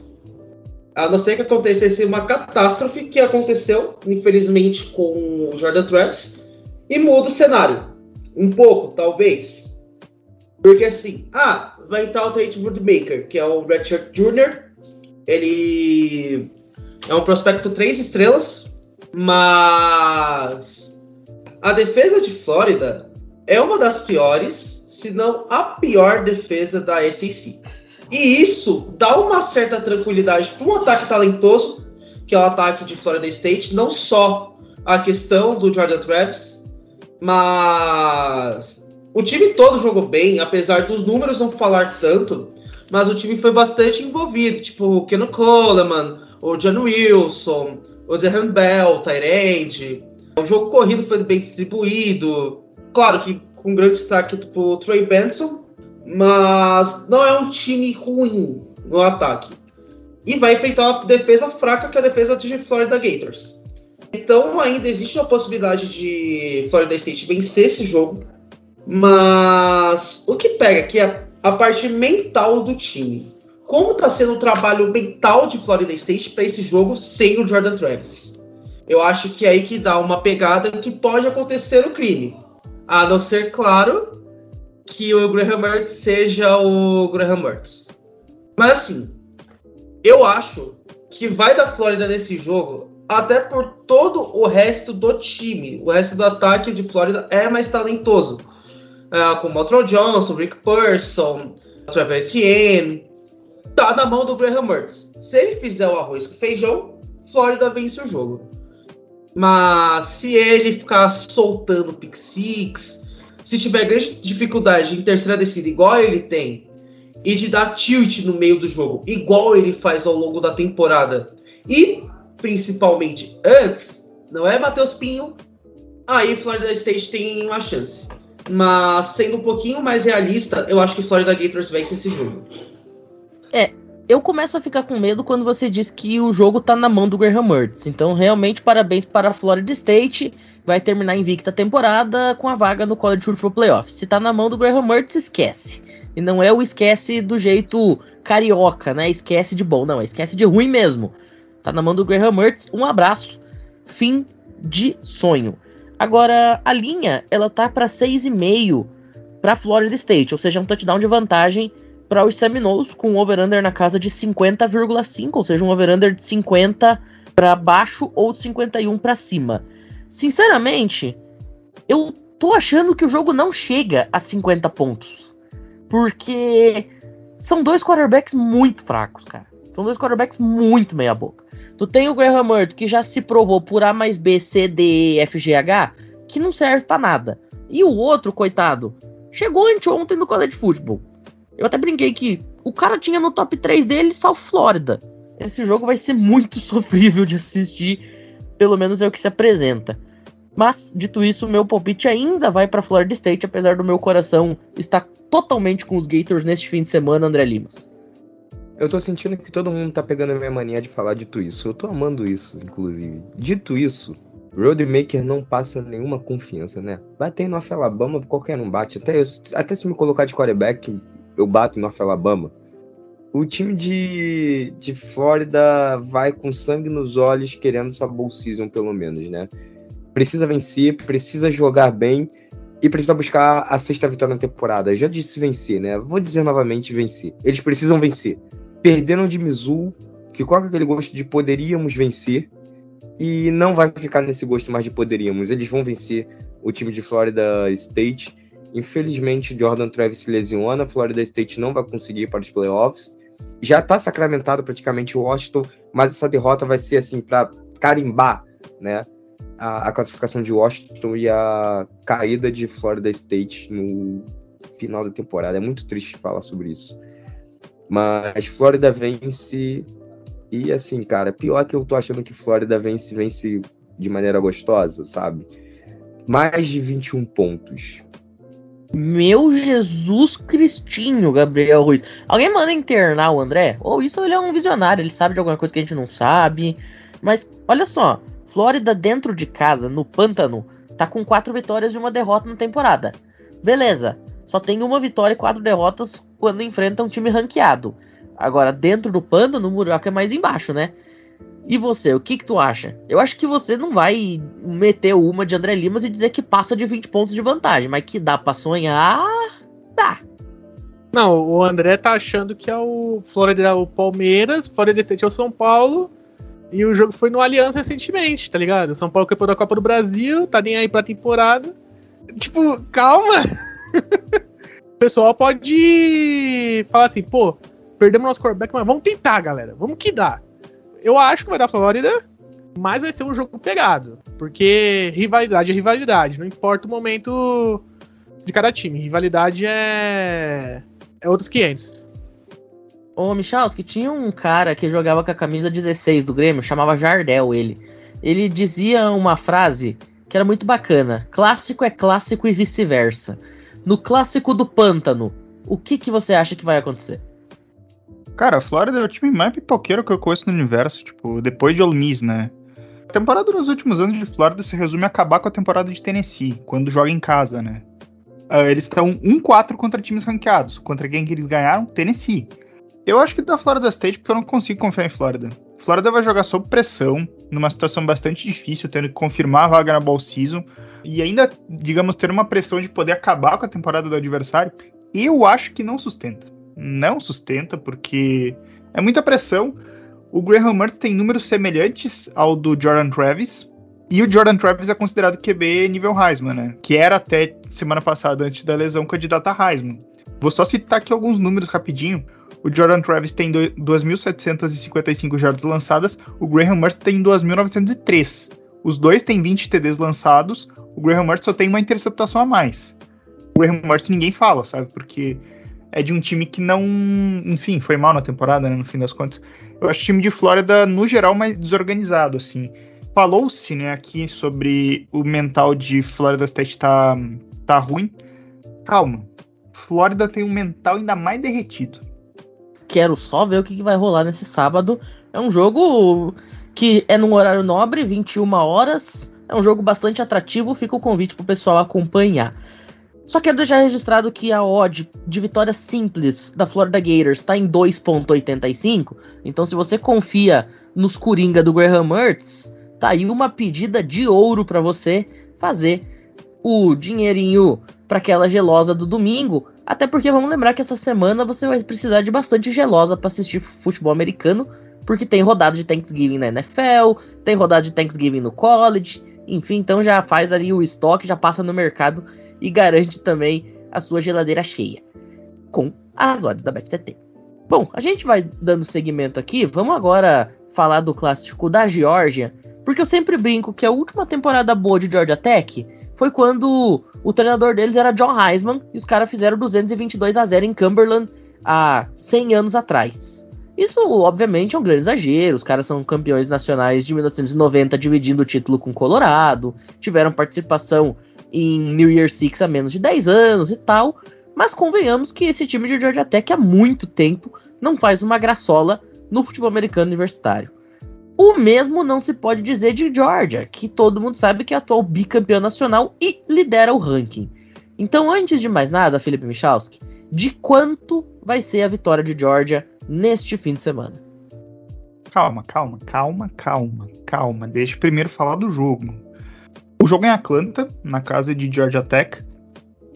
A não ser que acontecesse uma catástrofe que aconteceu, infelizmente, com o Jordan Travis, e muda o cenário. Um pouco, talvez. Porque assim, ah, vai entrar o Tate Woodmaker, que é o Redshirt Jr. Ele é um prospecto três estrelas, mas a defesa de Flórida é uma das piores, se não a pior defesa da SEC. E isso dá uma certa tranquilidade para um ataque talentoso, que é o ataque de Florida State, não só a questão do Jordan Travis, mas o time todo jogou bem, apesar dos números não falar tanto, mas o time foi bastante envolvido, tipo o Ken Coleman, o John Wilson, o Dehan Bell, o Tyrande. O jogo corrido foi bem distribuído, claro que com grande destaque para o Trey Benson, mas não é um time ruim no ataque. E vai enfrentar uma defesa fraca que é a defesa de Florida Gators. Então ainda existe uma possibilidade de Florida State vencer esse jogo, mas o que pega aqui é a parte mental do time. Como está sendo o trabalho mental de Florida State para esse jogo sem o Jordan Travis? Eu acho que é aí que dá uma pegada que pode acontecer o crime. A não ser, claro, que o Graham Mertz seja o Graham Mertz. Mas assim, eu acho que vai da Flórida nesse jogo, até por todo o resto do time. O resto do ataque de Flórida é mais talentoso. Uh, com Maltron Johnson, Rick Person, Trevor Etienne. Tá na mão do Graham Mertz. Se ele fizer o arroz com feijão, Flórida vence o jogo. Mas se ele ficar soltando pick six, se tiver grande dificuldade em terceira descida, igual ele tem, e de dar tilt no meio do jogo, igual ele faz ao longo da temporada, e principalmente antes, não é Matheus Pinho, aí Florida State tem uma chance. Mas sendo um pouquinho mais realista, eu acho que Florida Gators vence esse jogo. É, eu começo a ficar com medo quando você diz que o jogo tá na mão do Graham Mertz. Então, realmente, parabéns para a Florida State. Vai terminar invicta a temporada com a vaga no College Football Playoff. Se tá na mão do Graham Mertz, esquece. E não é o esquece do jeito carioca, né? Esquece de bom, não. É esquece de ruim mesmo. Tá na mão do Graham Mertz. Um abraço. Fim de sonho. Agora, a linha, ela tá para 6,5 para Florida State, ou seja, um touchdown de vantagem para os Seminoles com um over-under na casa de 50,5, ou seja, um over-under de 50 para baixo ou de 51 para cima. Sinceramente, eu tô achando que o jogo não chega a 50 pontos. Porque são dois quarterbacks muito fracos, cara. São dois quarterbacks muito meia boca. Tu tem o Graham Mertz, que já se provou por A mais B, C, D, F, G, H, que não serve para nada. E o outro, coitado, chegou anteontem no college football. Eu até brinquei que o cara tinha no top 3 dele South Florida. Esse jogo vai ser muito sofrível de assistir, pelo menos é o que se apresenta. Mas, dito isso, meu palpite ainda vai para Florida State, apesar do meu coração estar totalmente com os Gators neste fim de semana, André Limas. Eu tô sentindo que todo mundo tá pegando a minha mania de falar dito isso. Eu tô amando isso, inclusive. Dito isso, Roadmaker não passa nenhuma confiança, né? Bater no Alabama, qualquer um bate. Até, eu, até se me colocar de quarterback, eu bato em North Alabama. O time de, de Flórida vai com sangue nos olhos, querendo essa bowl season, pelo menos, né? Precisa vencer, precisa jogar bem e precisa buscar a sexta vitória na temporada. Eu já disse vencer, né? Vou dizer novamente vencer. Eles precisam vencer. Perderam de Mizzou, ficou com aquele gosto de poderíamos vencer e não vai ficar nesse gosto mais de poderíamos. Eles vão vencer o time de Florida State Infelizmente, Jordan Travis se lesiona, Florida State não vai conseguir ir para os playoffs. Já está sacramentado praticamente o Washington, mas essa derrota vai ser assim para carimbar, né? A, a, classificação de Washington e a caída de Florida State no final da temporada. É muito triste falar sobre isso. Mas Florida vence e assim, cara, pior que eu tô achando que Florida vence, vence de maneira gostosa, sabe? Mais de 21 pontos. Meu Jesus Cristinho, Gabriel Ruiz. Alguém manda internar o André? Ou isso ele é um visionário, ele sabe de alguma coisa que a gente não sabe. Mas olha só, Flórida dentro de casa, no pântano, tá com quatro vitórias e uma derrota na temporada. Beleza, só tem uma vitória e quatro derrotas quando enfrenta um time ranqueado. Agora, dentro do pântano, o Murioca é mais embaixo, né? E você, o que que tu acha? Eu acho que você não vai meter uma de André Limas e dizer que passa de 20 pontos de vantagem, mas que dá pra sonhar, dá. Não, o André tá achando que é o Florida o Palmeiras, Florida State é o São Paulo, e o jogo foi no Aliança recentemente, tá ligado? São Paulo campeão da Copa do Brasil, tá nem aí pra temporada. Tipo, calma! o pessoal pode falar assim, pô, perdemos nosso quarterback, mas vamos tentar, galera. Vamos que dá. Eu acho que vai dar Flórida, mas vai ser um jogo pegado. Porque rivalidade é rivalidade. Não importa o momento de cada time. Rivalidade é. É outros 500. Ô, Michalski, tinha um cara que jogava com a camisa 16 do Grêmio, chamava Jardel ele. Ele dizia uma frase que era muito bacana. Clássico é clássico e vice-versa. No clássico do pântano, o que, que você acha que vai acontecer? Cara, a Flórida é o time mais pipoqueiro que eu conheço no universo, tipo, depois de Ole Miss, né? A temporada nos últimos anos de Flórida se resume a acabar com a temporada de Tennessee, quando joga em casa, né? Uh, eles estão 1-4 contra times ranqueados. Contra quem que eles ganharam? Tennessee. Eu acho que da Florida State, porque eu não consigo confiar em Flórida. Flórida vai jogar sob pressão, numa situação bastante difícil, tendo que confirmar a vaga na Ball Season, e ainda, digamos, ter uma pressão de poder acabar com a temporada do adversário. Eu acho que não sustenta. Não sustenta, porque é muita pressão. O Graham Mertz tem números semelhantes ao do Jordan Travis, e o Jordan Travis é considerado QB nível Heisman, né? Que era até semana passada, antes da lesão, candidato a Heisman. Vou só citar aqui alguns números rapidinho. O Jordan Travis tem 2.755 jardas lançadas, o Graham Mertz tem 2.903. Os dois têm 20 TDs lançados, o Graham Mertz só tem uma interceptação a mais. O Graham Mertz ninguém fala, sabe? Porque é de um time que não, enfim, foi mal na temporada, né, no fim das contas. Eu acho o time de Flórida, no geral, mais desorganizado, assim falou-se né, aqui sobre o mental de Florida State tá, tá ruim. Calma. Flórida tem um mental ainda mais derretido. Quero só ver o que, que vai rolar nesse sábado. É um jogo que é num horário nobre, 21 horas. É um jogo bastante atrativo, fica o convite pro pessoal acompanhar. Só quero deixar registrado que a odd de vitória simples da Florida Gators está em 2.85. Então se você confia nos Coringa do Graham Mertz, Tá aí uma pedida de ouro para você fazer o dinheirinho para aquela gelosa do domingo. Até porque vamos lembrar que essa semana você vai precisar de bastante gelosa para assistir futebol americano, porque tem rodada de Thanksgiving na NFL, tem rodada de Thanksgiving no college, enfim, então já faz ali o estoque, já passa no mercado e garante também a sua geladeira cheia com as odds da BetTT. Bom, a gente vai dando seguimento aqui, vamos agora falar do clássico da Geórgia, porque eu sempre brinco que a última temporada boa de Georgia Tech foi quando o treinador deles era John Heisman e os caras fizeram 222 a 0 em Cumberland há 100 anos atrás. Isso, obviamente, é um grande exagero. Os caras são campeões nacionais de 1990, dividindo o título com Colorado. Tiveram participação em New Year Six há menos de 10 anos e tal. Mas convenhamos que esse time de Georgia Tech há muito tempo não faz uma graçola no futebol americano universitário. O mesmo não se pode dizer de Georgia, que todo mundo sabe que é atual bicampeão nacional e lidera o ranking. Então, antes de mais nada, Felipe Michalski, de quanto vai ser a vitória de Georgia neste fim de semana? Calma, calma, calma, calma, calma. Deixa eu primeiro falar do jogo. Jogo é em Atlanta, na casa de Georgia Tech.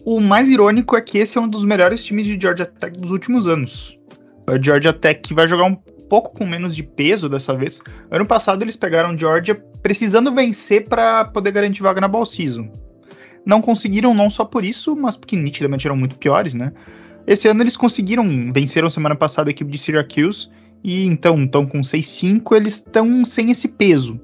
O mais irônico é que esse é um dos melhores times de Georgia Tech dos últimos anos. A Georgia Tech vai jogar um pouco com menos de peso dessa vez. Ano passado eles pegaram Georgia precisando vencer para poder garantir vaga na Ball Season. Não conseguiram não só por isso, mas porque nitidamente eram muito piores, né? Esse ano eles conseguiram, venceram semana passada a equipe de Syracuse e então estão com 6-5, eles estão sem esse peso.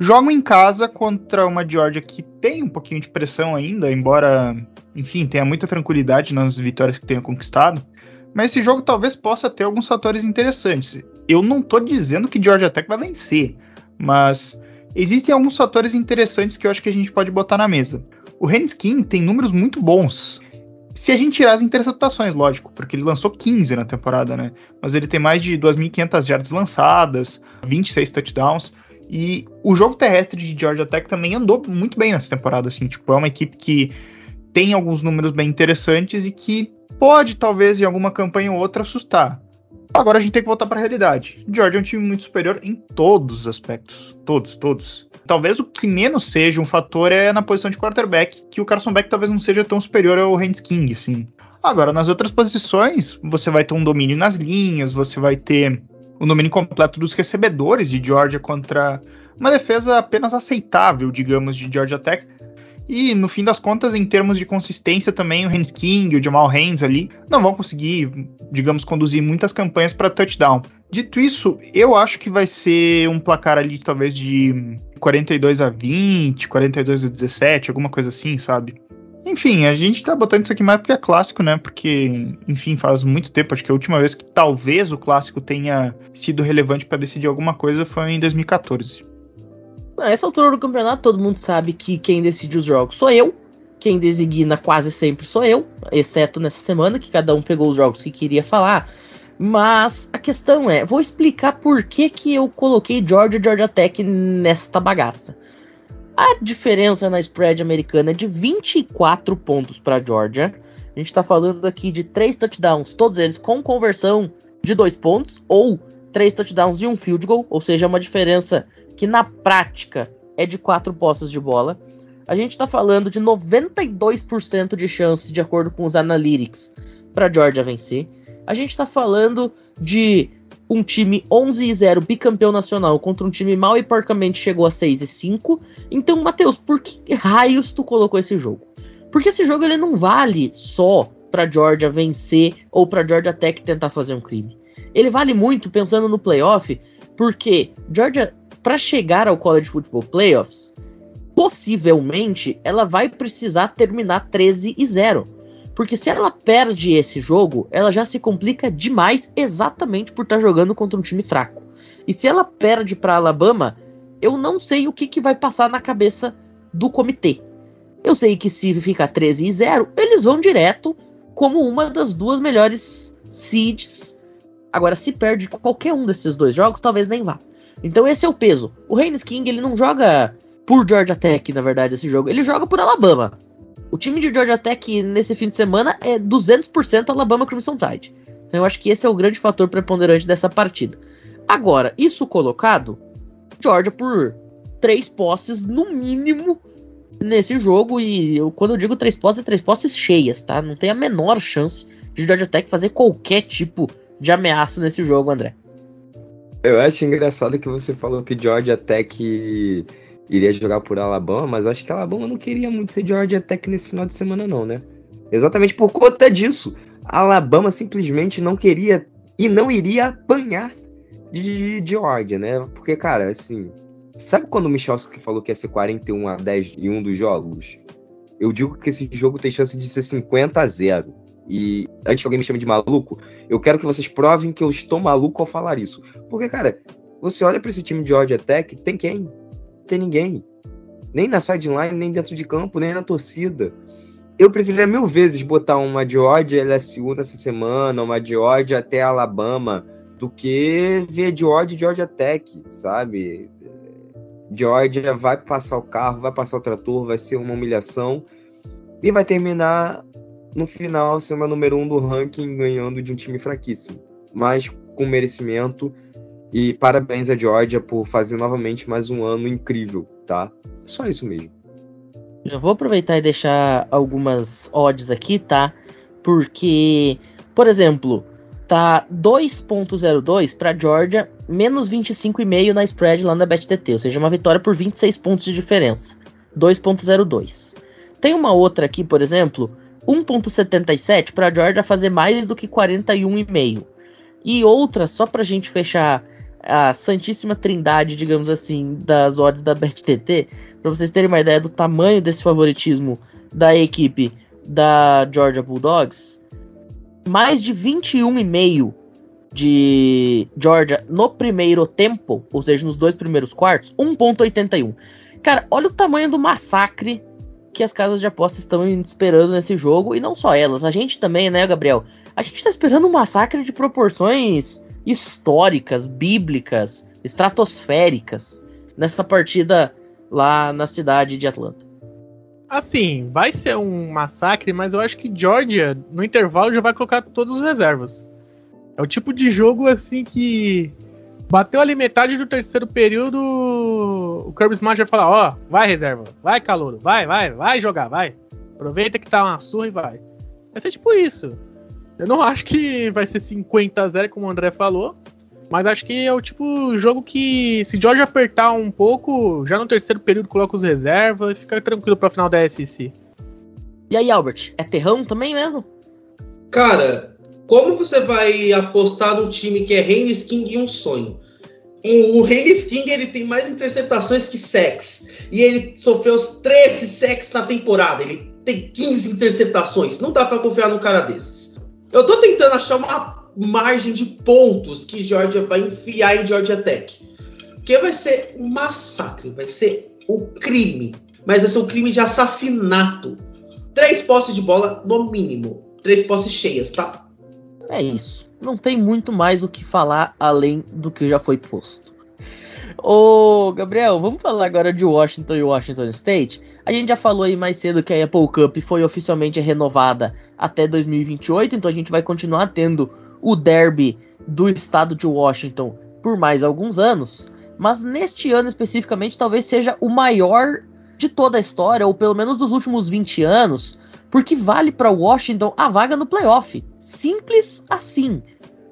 Jogam em casa contra uma Georgia que tem um pouquinho de pressão ainda, embora, enfim, tenha muita tranquilidade nas vitórias que tenha conquistado. Mas esse jogo talvez possa ter alguns fatores interessantes. Eu não tô dizendo que Georgia Tech vai vencer, mas existem alguns fatores interessantes que eu acho que a gente pode botar na mesa. O Henskin tem números muito bons. Se a gente tirar as interceptações, lógico, porque ele lançou 15 na temporada, né? Mas ele tem mais de 2.500 yards lançadas, 26 touchdowns. E o jogo terrestre de Georgia Tech também andou muito bem nessa temporada, assim. Tipo, é uma equipe que tem alguns números bem interessantes e que pode, talvez, em alguma campanha ou outra, assustar. Agora a gente tem que voltar para a realidade. Georgia é um time muito superior em todos os aspectos. Todos, todos. Talvez o que menos seja um fator é na posição de quarterback, que o Carson Beck talvez não seja tão superior ao Hans King, assim. Agora, nas outras posições, você vai ter um domínio nas linhas, você vai ter o domínio completo dos recebedores de Georgia contra uma defesa apenas aceitável, digamos, de Georgia Tech. E no fim das contas, em termos de consistência também, o Hans King, o Jamal Haynes ali, não vão conseguir, digamos, conduzir muitas campanhas para touchdown. Dito isso, eu acho que vai ser um placar ali talvez de 42 a 20, 42 a 17, alguma coisa assim, sabe? Enfim, a gente tá botando isso aqui mais porque é clássico, né? Porque, enfim, faz muito tempo. Acho que a última vez que talvez o clássico tenha sido relevante para decidir alguma coisa foi em 2014. Nessa altura do campeonato, todo mundo sabe que quem decide os jogos sou eu. Quem designa quase sempre sou eu, exceto nessa semana, que cada um pegou os jogos que queria falar. Mas a questão é, vou explicar por que, que eu coloquei Georgia Georgia Tech nesta bagaça. A diferença na spread americana é de 24 pontos para Georgia. A gente está falando aqui de três touchdowns, todos eles com conversão de dois pontos, ou três touchdowns e um field goal, ou seja, uma diferença que na prática é de quatro postas de bola. A gente está falando de 92% de chance, de acordo com os analytics, para Georgia vencer. A gente está falando de um time 11 e 0 bicampeão nacional contra um time mal e porcamente chegou a 6 e 5. Então, Matheus, por que raios tu colocou esse jogo? Porque esse jogo ele não vale só para Georgia vencer ou para Georgia Tech tentar fazer um crime. Ele vale muito pensando no playoff, porque Georgia para chegar ao College Football Playoffs, possivelmente ela vai precisar terminar 13 e 0 porque se ela perde esse jogo, ela já se complica demais exatamente por estar tá jogando contra um time fraco. E se ela perde para Alabama, eu não sei o que, que vai passar na cabeça do comitê. Eu sei que se ficar 13 e 0, eles vão direto como uma das duas melhores seeds. Agora, se perde qualquer um desses dois jogos, talvez nem vá. Então esse é o peso. O Haynes King, ele não joga por Georgia Tech, na verdade, esse jogo. Ele joga por Alabama. O time de Georgia Tech nesse fim de semana é 200% Alabama Crimson Tide. Então eu acho que esse é o grande fator preponderante dessa partida. Agora, isso colocado, Georgia por três posses no mínimo nesse jogo. E eu, quando eu digo três posses, é três posses cheias, tá? Não tem a menor chance de Georgia Tech fazer qualquer tipo de ameaça nesse jogo, André. Eu acho engraçado que você falou que Georgia Tech iria jogar por Alabama, mas eu acho que Alabama não queria muito ser Georgia Tech nesse final de semana, não, né? Exatamente por conta disso. Alabama simplesmente não queria e não iria apanhar de, de Georgia, né? Porque, cara, assim. Sabe quando o Michalski falou que ia ser 41 a 10 em um dos jogos? Eu digo que esse jogo tem chance de ser 50 a 0. E antes que alguém me chame de maluco, eu quero que vocês provem que eu estou maluco ao falar isso. Porque, cara, você olha para esse time de Georgia Tech, tem quem? Ter ninguém. Nem na sideline, nem dentro de campo, nem na torcida. Eu preferia mil vezes botar uma de Georgia LSU nessa semana, uma de Georgia até Alabama, do que ver Georgia e Georgia Tech, sabe? Georgia vai passar o carro, vai passar o trator, vai ser uma humilhação e vai terminar no final sendo a número um do ranking ganhando de um time fraquíssimo, mas com merecimento e parabéns a Georgia por fazer novamente mais um ano incrível, tá? Só isso mesmo. Já vou aproveitar e deixar algumas odds aqui, tá? Porque, por exemplo, tá 2.02 para Georgia, menos 25,5 na spread lá na BetTT, ou seja, uma vitória por 26 pontos de diferença. 2.02. Tem uma outra aqui, por exemplo, 1.77 para Georgia fazer mais do que 41,5. E outra, só pra gente fechar a santíssima trindade, digamos assim, das odds da BetTT, para vocês terem uma ideia do tamanho desse favoritismo da equipe da Georgia Bulldogs, mais de 21,5 de Georgia no primeiro tempo, ou seja, nos dois primeiros quartos, 1.81. Cara, olha o tamanho do massacre que as casas de apostas estão esperando nesse jogo, e não só elas, a gente também, né, Gabriel? A gente está esperando um massacre de proporções históricas, bíblicas, estratosféricas nessa partida lá na cidade de Atlanta. Assim, vai ser um massacre, mas eu acho que Georgia, no intervalo, já vai colocar todas as reservas. É o tipo de jogo assim que bateu ali metade do terceiro período, o Kirby Smart vai falar, ó, oh, vai reserva, vai calor, vai, vai, vai jogar, vai. Aproveita que tá uma surra e vai. Vai ser tipo isso. Eu não acho que vai ser 50 a 0, como o André falou. Mas acho que é o tipo jogo que, se George apertar um pouco, já no terceiro período coloca os reservas e fica tranquilo para o final da SEC. E aí, Albert, é terrão também mesmo? Cara, como você vai apostar num time que é Haynes King e um sonho? O, o Haynes King ele tem mais interceptações que sacks. E ele sofreu os 13 sacks na temporada. Ele tem 15 interceptações. Não dá para confiar num cara desses. Eu tô tentando achar uma margem de pontos que Georgia vai enfiar em Georgia Tech. Porque vai ser um massacre, vai ser o crime. Mas vai ser um crime de assassinato. Três posses de bola no mínimo. Três posses cheias, tá? É isso. Não tem muito mais o que falar além do que já foi posto. Ô, Gabriel, vamos falar agora de Washington e Washington State. A gente já falou aí mais cedo que a Apple Cup foi oficialmente renovada até 2028, então a gente vai continuar tendo o derby do estado de Washington por mais alguns anos. Mas neste ano especificamente, talvez seja o maior de toda a história, ou pelo menos dos últimos 20 anos, porque vale para Washington a vaga no playoff. Simples assim.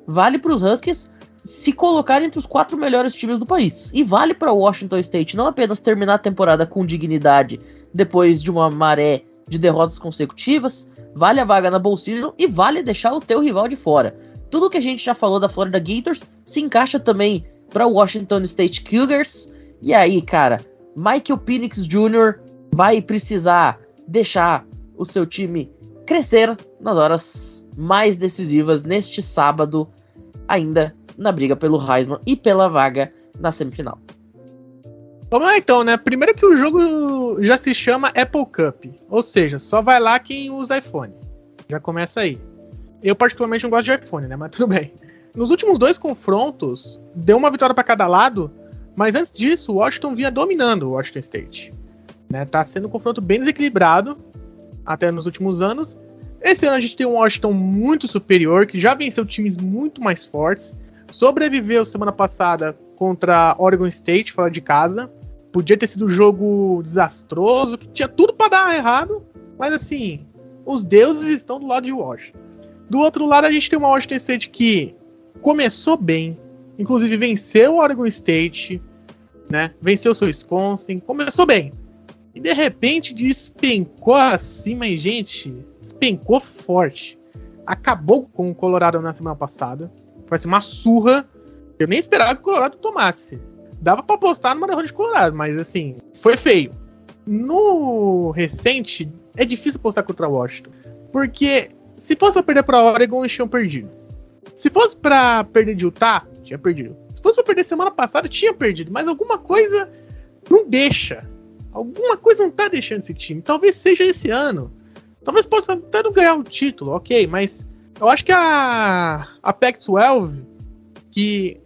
Vale para os Huskies se colocar entre os quatro melhores times do país. E vale para Washington State não apenas terminar a temporada com dignidade depois de uma maré de derrotas consecutivas, vale a vaga na Bowl Season e vale deixar o teu rival de fora. Tudo que a gente já falou da Florida Gators se encaixa também para Washington State Cougars. E aí, cara, Michael Penix Jr. vai precisar deixar o seu time crescer nas horas mais decisivas neste sábado, ainda na briga pelo Heisman e pela vaga na semifinal. Vamos lá então, né? Primeiro que o jogo já se chama Apple Cup, ou seja, só vai lá quem usa iPhone. Já começa aí. Eu particularmente não gosto de iPhone, né? Mas tudo bem. Nos últimos dois confrontos, deu uma vitória para cada lado, mas antes disso, o Washington vinha dominando o Washington State. Né? Tá sendo um confronto bem desequilibrado, até nos últimos anos. Esse ano a gente tem um Washington muito superior, que já venceu times muito mais fortes. Sobreviveu semana passada contra Oregon State, fora de casa. Podia ter sido um jogo desastroso, que tinha tudo para dar errado. Mas assim, os deuses estão do lado de Washington. Do outro lado, a gente tem uma Washington State que começou bem, inclusive venceu o Oregon State, né? Venceu o Wisconsin, começou bem. E de repente despencou assim, mas gente, despencou forte. Acabou com o Colorado na semana passada. Foi assim, uma surra. Eu nem esperava que o Colorado tomasse. Dava para apostar numa derrota de Colorado, mas assim, foi feio. No recente, é difícil apostar contra Washington. Porque se fosse pra perder pra Oregon, eles tinham perdido. Se fosse pra perder de Utah, tinha perdido. Se fosse pra perder semana passada, tinha perdido. Mas alguma coisa não deixa. Alguma coisa não tá deixando esse time. Talvez seja esse ano. Talvez possa até não ganhar o título, ok, mas eu acho que a, a Pac-12, que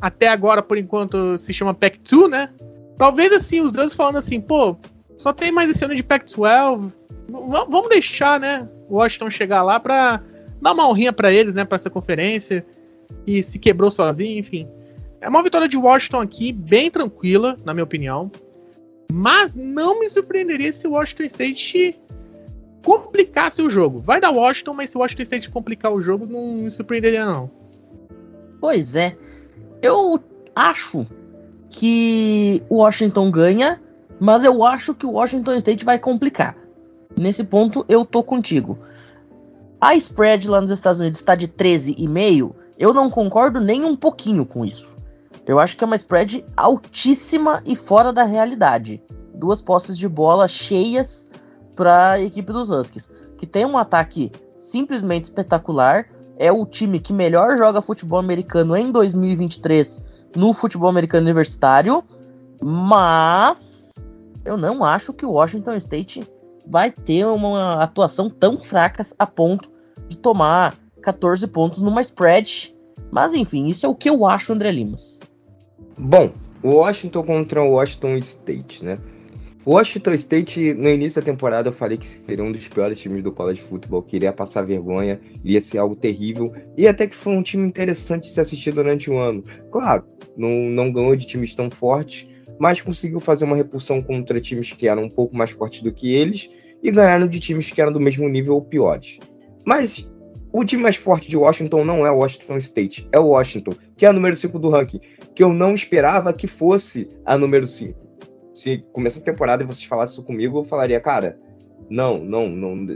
até agora, por enquanto, se chama Pac-2, né? Talvez assim, os dois falando assim, pô, só tem mais esse ano de Pac-12. Vamos deixar, né? O Washington chegar lá pra dar uma honrinha para eles, né? Pra essa conferência. E se quebrou sozinho, enfim. É uma vitória de Washington aqui, bem tranquila, na minha opinião. Mas não me surpreenderia se o Washington State complicasse o jogo. Vai dar Washington, mas se o Washington State complicar o jogo, não me surpreenderia, não. Pois é. Eu acho que o Washington ganha, mas eu acho que o Washington State vai complicar. Nesse ponto, eu tô contigo. A spread lá nos Estados Unidos está de 13,5. Eu não concordo nem um pouquinho com isso. Eu acho que é uma spread altíssima e fora da realidade. Duas posses de bola cheias para a equipe dos Huskies, que tem um ataque simplesmente espetacular. É o time que melhor joga futebol americano em 2023 no futebol americano universitário, mas eu não acho que o Washington State vai ter uma atuação tão fraca a ponto de tomar 14 pontos numa spread. Mas enfim, isso é o que eu acho, André Limas. Bom, Washington contra Washington State, né? Washington State, no início da temporada, eu falei que seria um dos piores times do college football, que iria passar vergonha, iria ser algo terrível, e até que foi um time interessante de se assistir durante o ano. Claro, não, não ganhou de times tão fortes, mas conseguiu fazer uma repulsão contra times que eram um pouco mais fortes do que eles, e ganharam de times que eram do mesmo nível ou piores. Mas O time mais forte de Washington não é o Washington State, é o Washington, que é a número 5 do ranking, que eu não esperava que fosse a número 5. Se começasse a temporada e vocês falassem isso comigo, eu falaria, cara, não, não, não.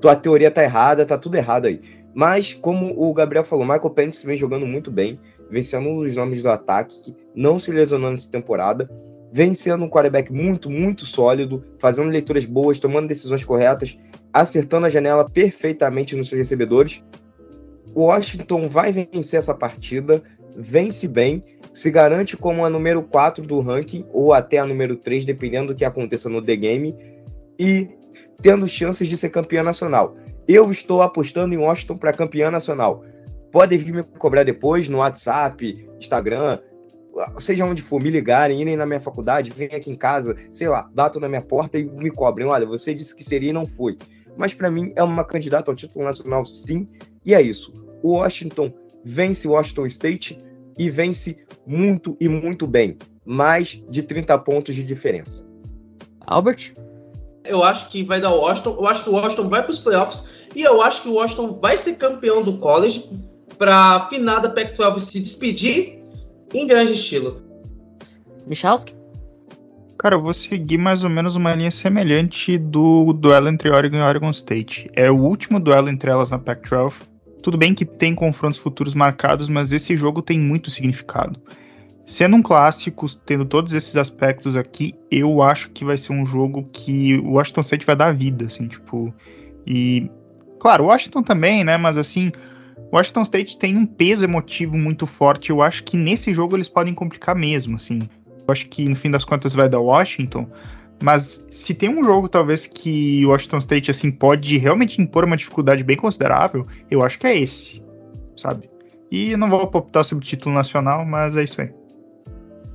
Tua teoria tá errada, tá tudo errado aí. Mas, como o Gabriel falou, Michael Penix vem jogando muito bem, vencendo dos nomes do ataque, não se lesionou nessa temporada, vem sendo um quarterback muito, muito sólido, fazendo leituras boas, tomando decisões corretas, acertando a janela perfeitamente nos seus recebedores. O Washington vai vencer essa partida, vence bem, se garante como a número 4 do ranking, ou até a número 3, dependendo do que aconteça no The Game, e tendo chances de ser campeão nacional. Eu estou apostando em Washington para campeã nacional. Podem vir me cobrar depois no WhatsApp, Instagram, seja onde for, me ligarem, irem na minha faculdade, virem aqui em casa, sei lá, batam na minha porta e me cobrem. Olha, você disse que seria e não foi. Mas para mim é uma candidata ao título nacional, sim. E é isso. O Washington vence Washington State e vence muito e muito bem. Mais de 30 pontos de diferença. Albert? Eu acho que vai dar o Washington. Eu acho que o Washington vai para os playoffs e eu acho que o Washington vai ser campeão do college para a finada Pac-12 se despedir em grande estilo. Michalski? Cara, eu vou seguir mais ou menos uma linha semelhante do duelo entre Oregon e Oregon State. É o último duelo entre elas na Pac-12. Tudo bem que tem confrontos futuros marcados, mas esse jogo tem muito significado. Sendo um clássico, tendo todos esses aspectos aqui, eu acho que vai ser um jogo que o Washington State vai dar vida, assim, tipo. E Claro, Washington também, né? Mas assim, Washington State tem um peso emotivo muito forte. Eu acho que nesse jogo eles podem complicar mesmo, assim. Eu acho que no fim das contas vai dar Washington. Mas se tem um jogo, talvez, que o Washington State assim pode realmente impor uma dificuldade bem considerável, eu acho que é esse, sabe? E não vou optar sobre o título nacional, mas é isso aí.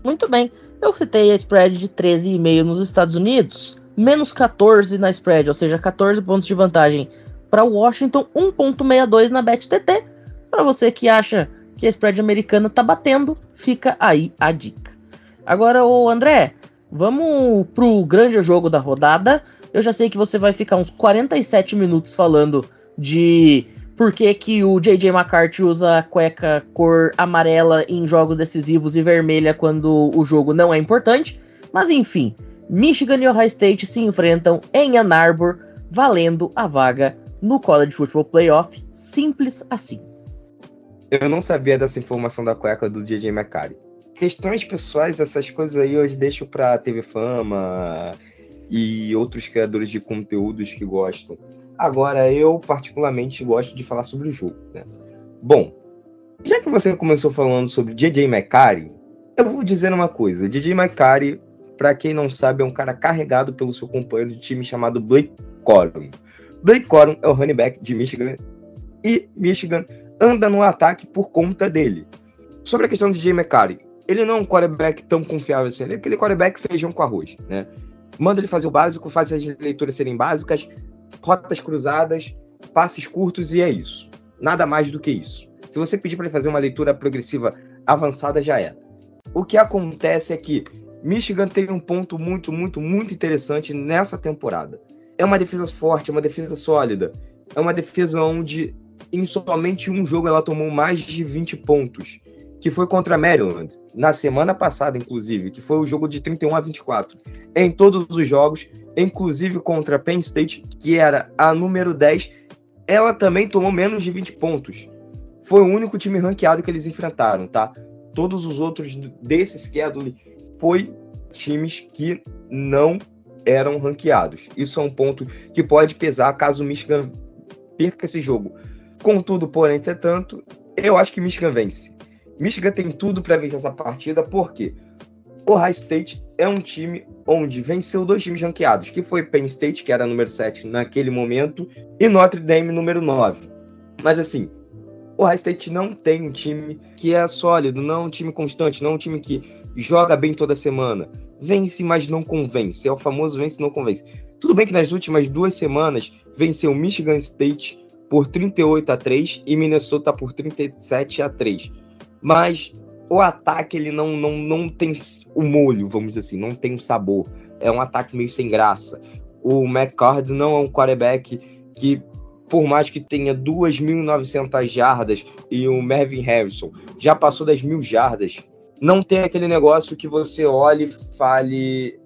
Muito bem. Eu citei a spread de 13,5 nos Estados Unidos, menos 14 na spread, ou seja, 14 pontos de vantagem para Washington 1.62 na BetTT. Para você que acha que a spread americana tá batendo, fica aí a dica. Agora, o André, vamos pro grande jogo da rodada. Eu já sei que você vai ficar uns 47 minutos falando de por que, que o JJ McCarthy usa cueca cor amarela em jogos decisivos e vermelha quando o jogo não é importante. Mas enfim, Michigan e Ohio State se enfrentam em Ann Arbor, valendo a vaga no College Football Playoff, simples assim. Eu não sabia dessa informação da cueca do DJ McCarry. Questões pessoais, essas coisas aí eu deixo pra TV Fama e outros criadores de conteúdos que gostam. Agora, eu particularmente gosto de falar sobre o jogo, né? Bom, já que você começou falando sobre DJ McCarry, eu vou dizer uma coisa. DJ McCarry, para quem não sabe, é um cara carregado pelo seu companheiro de time chamado Blake Corum. Blake Corum é o running back de Michigan e Michigan anda no ataque por conta dele. Sobre a questão de Jay McCarry, ele não é um quarterback tão confiável assim, ele é aquele quarterback feijão com arroz, né? Manda ele fazer o básico, faz as leituras serem básicas, rotas cruzadas, passes curtos e é isso. Nada mais do que isso. Se você pedir para ele fazer uma leitura progressiva avançada, já é. O que acontece é que Michigan tem um ponto muito, muito, muito interessante nessa temporada é uma defesa forte, é uma defesa sólida. É uma defesa onde em somente um jogo ela tomou mais de 20 pontos, que foi contra a Maryland, na semana passada, inclusive, que foi o jogo de 31 a 24. Em todos os jogos, inclusive contra a Penn State, que era a número 10, ela também tomou menos de 20 pontos. Foi o único time ranqueado que eles enfrentaram, tá? Todos os outros desse schedule foi times que não eram ranqueados. Isso é um ponto que pode pesar caso o Michigan perca esse jogo. Contudo, porém, entretanto, eu acho que Michigan vence. Michigan tem tudo para vencer essa partida, porque o High State é um time onde venceu dois times ranqueados, que foi Penn State, que era número 7 naquele momento, e Notre Dame, número 9. Mas assim, o High State não tem um time que é sólido, não é um time constante, não é um time que joga bem toda semana vence, mas não convence. É o famoso vence, não convence. Tudo bem que nas últimas duas semanas venceu Michigan State por 38 a 3 e Minnesota por 37 a 3. Mas o ataque ele não, não, não tem o molho, vamos dizer assim, não tem o sabor. É um ataque meio sem graça. O McCord não é um quarterback que por mais que tenha 2.900 jardas e o Mervyn Harrison já passou das mil jardas, não tem aquele negócio que você olhe e fale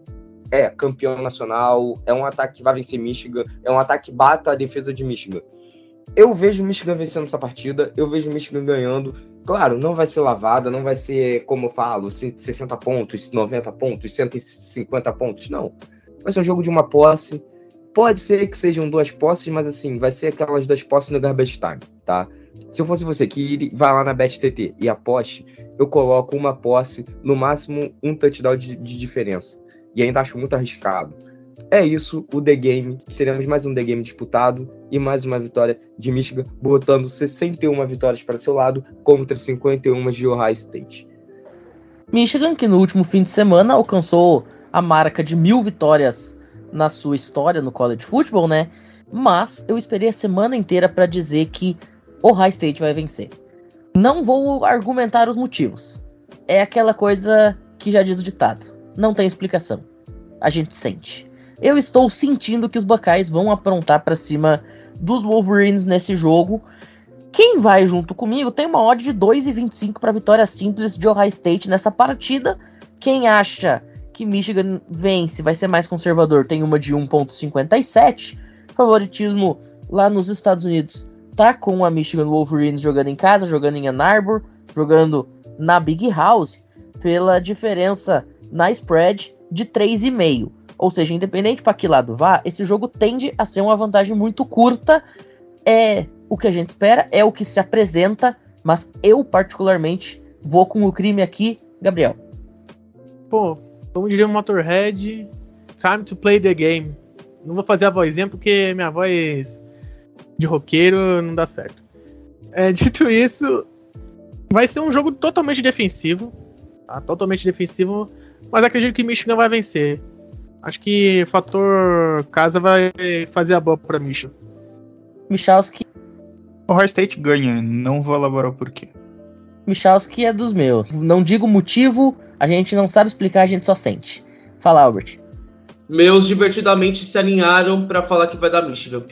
é campeão nacional, é um ataque que vai vencer Michigan, é um ataque que bata a defesa de Michigan. Eu vejo Michigan vencendo essa partida, eu vejo Michigan ganhando. Claro, não vai ser lavada, não vai ser, como eu falo, 60 pontos, 90 pontos, 150 pontos, não. Vai ser um jogo de uma posse. Pode ser que sejam duas posses, mas assim, vai ser aquelas duas posses no garbage time, tá? Se eu fosse você que vai lá na BetTT e aposte, eu coloco uma posse, no máximo um touchdown de, de diferença. E ainda acho muito arriscado. É isso, o The Game. Teremos mais um The Game disputado e mais uma vitória de Michigan, botando 61 vitórias para seu lado contra 51 de Ohio State. Michigan, que no último fim de semana alcançou a marca de mil vitórias na sua história no college football, né? Mas eu esperei a semana inteira para dizer que Ohio State vai vencer. Não vou argumentar os motivos. É aquela coisa que já diz o ditado. Não tem explicação. A gente sente. Eu estou sentindo que os Buckeyes vão aprontar para cima dos Wolverines nesse jogo. Quem vai junto comigo tem uma odd de 2,25 para vitória simples de Ohio State nessa partida. Quem acha que Michigan vence vai ser mais conservador tem uma de 1,57. Favoritismo lá nos Estados Unidos tá com a Michigan Wolverines jogando em casa, jogando em Ann Arbor, jogando na Big House, pela diferença na spread de 3,5. Ou seja, independente para que lado vá, esse jogo tende a ser uma vantagem muito curta. É o que a gente espera, é o que se apresenta, mas eu particularmente vou com o crime aqui, Gabriel. Pô, como diria o Motorhead, time to play the game. Não vou fazer a vozinha porque minha voz de roqueiro não dá certo. É, dito isso, vai ser um jogo totalmente defensivo. Tá? Totalmente defensivo, mas acredito que Michigan vai vencer. Acho que o fator casa vai fazer a boa pra Michigan. Michalski. O Ohio State ganha, não vou elaborar o porquê. Michalski é dos meus. Não digo motivo, a gente não sabe explicar, a gente só sente. Fala, Albert. Meus divertidamente se alinharam para falar que vai dar Michigan.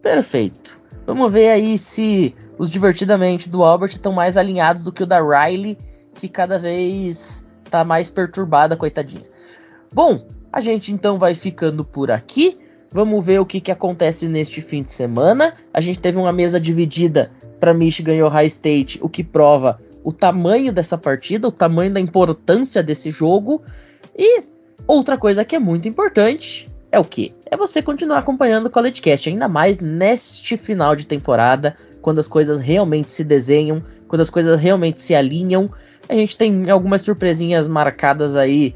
Perfeito. Vamos ver aí se os divertidamente do Albert estão mais alinhados do que o da Riley, que cada vez tá mais perturbada, coitadinha. Bom, a gente então vai ficando por aqui. Vamos ver o que, que acontece neste fim de semana. A gente teve uma mesa dividida para Michigan e Ohio State, o que prova o tamanho dessa partida, o tamanho da importância desse jogo. E outra coisa que é muito importante é o que? É você continuar acompanhando o College Cast, ainda mais neste final de temporada, quando as coisas realmente se desenham, quando as coisas realmente se alinham. A gente tem algumas surpresinhas marcadas aí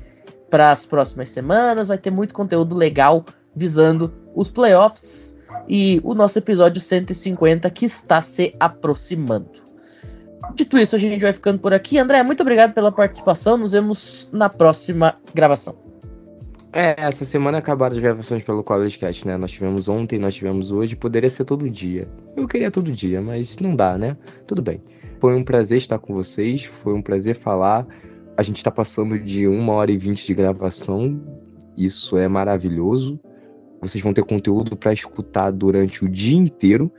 para as próximas semanas. Vai ter muito conteúdo legal visando os playoffs e o nosso episódio 150 que está se aproximando. Dito isso, a gente vai ficando por aqui. André, muito obrigado pela participação. Nos vemos na próxima gravação. É, essa semana acabaram as gravações pelo College Cast, né? Nós tivemos ontem, nós tivemos hoje, poderia ser todo dia. Eu queria todo dia, mas não dá, né? Tudo bem. Foi um prazer estar com vocês, foi um prazer falar. A gente está passando de uma hora e vinte de gravação. Isso é maravilhoso. Vocês vão ter conteúdo para escutar durante o dia inteiro.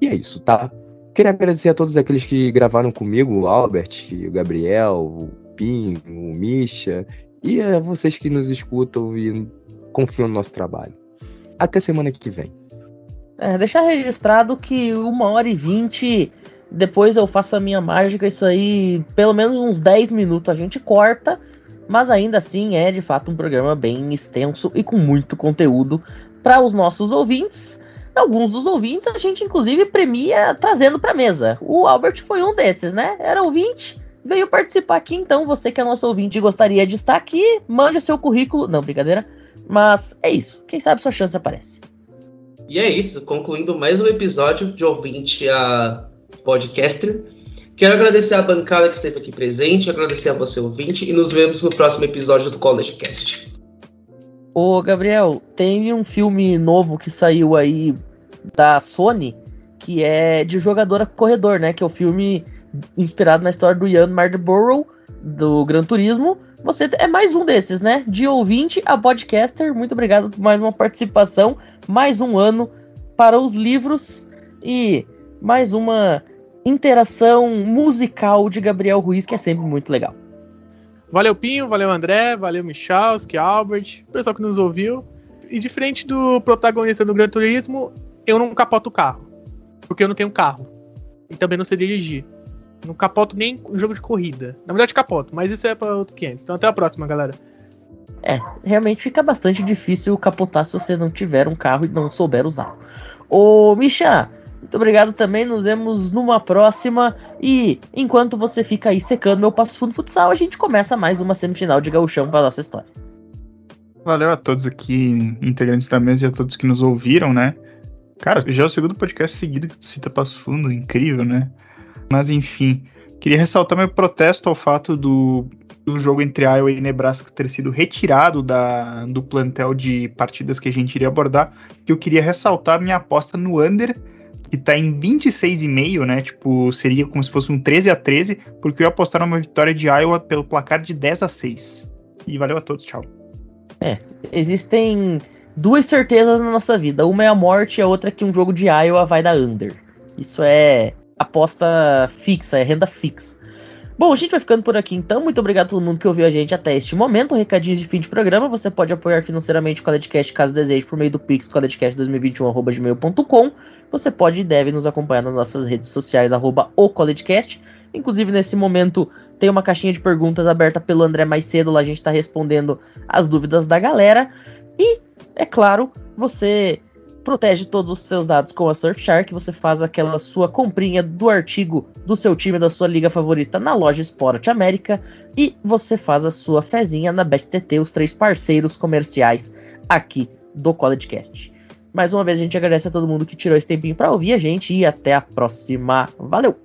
E é isso, tá? Queria agradecer a todos aqueles que gravaram comigo, o Albert, o Gabriel, o Pim, o Misha, e a vocês que nos escutam e confiam no nosso trabalho. Até semana que vem. É, deixar registrado que uma hora e vinte depois eu faço a minha mágica, isso aí, pelo menos uns 10 minutos a gente corta, mas ainda assim é de fato um programa bem extenso e com muito conteúdo para os nossos ouvintes. Alguns dos ouvintes a gente inclusive premia trazendo para mesa. O Albert foi um desses, né? Era ouvinte, veio participar aqui, então você que é nosso ouvinte e gostaria de estar aqui, mande o seu currículo. Não, brincadeira. Mas é isso. Quem sabe sua chance aparece. E é isso, concluindo mais um episódio de ouvinte a podcaster. Quero agradecer a bancada que esteve aqui presente, agradecer a você ouvinte e nos vemos no próximo episódio do College Cast. Ô Gabriel, tem um filme novo que saiu aí da Sony que é de jogadora corredor, né? Que é o filme inspirado na história do Ian Marlborough do Gran Turismo. Você é mais um desses, né? De ouvinte a podcaster. Muito obrigado por mais uma participação, mais um ano para os livros e mais uma interação musical de Gabriel Ruiz, que é sempre muito legal. Valeu, Pinho, valeu, André, valeu, Michalski, Albert, pessoal que nos ouviu. E diferente do protagonista do Gran Turismo, eu não capoto o carro. Porque eu não tenho carro. E também não sei dirigir. Não capoto nem um jogo de corrida. Na verdade, capoto, mas isso é para outros 500. Então, até a próxima, galera. É, realmente fica bastante difícil capotar se você não tiver um carro e não souber usar. Ô, Misha, muito obrigado também. Nos vemos numa próxima. E enquanto você fica aí secando meu passo fundo futsal, a gente começa mais uma semifinal de gauchão para nossa história. Valeu a todos aqui, integrantes da mesa e a todos que nos ouviram, né? Cara, já é o segundo podcast seguido que tu cita Passo Fundo, incrível, né? Mas enfim, queria ressaltar meu protesto ao fato do, do jogo entre Iowa e Nebraska ter sido retirado da, do plantel de partidas que a gente iria abordar, que eu queria ressaltar minha aposta no under que tá em 26,5, né? Tipo, seria como se fosse um 13 a 13, porque eu ia apostar numa vitória de Iowa pelo placar de 10 a 6. E valeu a todos, tchau. É, existem duas certezas na nossa vida. Uma é a morte e a outra é que um jogo de Iowa vai dar under. Isso é aposta fixa, é renda fixa. Bom, a gente vai ficando por aqui então. Muito obrigado a todo mundo que ouviu a gente até este momento. Recadinhos de fim de programa. Você pode apoiar financeiramente o Coledcast caso deseje por meio do Pix coledcast2021.gmail.com. Você pode e deve nos acompanhar nas nossas redes sociais, arroba o Coledcast. Inclusive, nesse momento, tem uma caixinha de perguntas aberta pelo André mais cedo. Lá a gente está respondendo as dúvidas da galera. E, é claro, você protege todos os seus dados com a Surfshark, você faz aquela sua comprinha do artigo do seu time, da sua liga favorita na loja Sport América e você faz a sua fezinha na BetTT, os três parceiros comerciais aqui do CollegeCast. Mais uma vez a gente agradece a todo mundo que tirou esse tempinho para ouvir a gente e até a próxima. Valeu!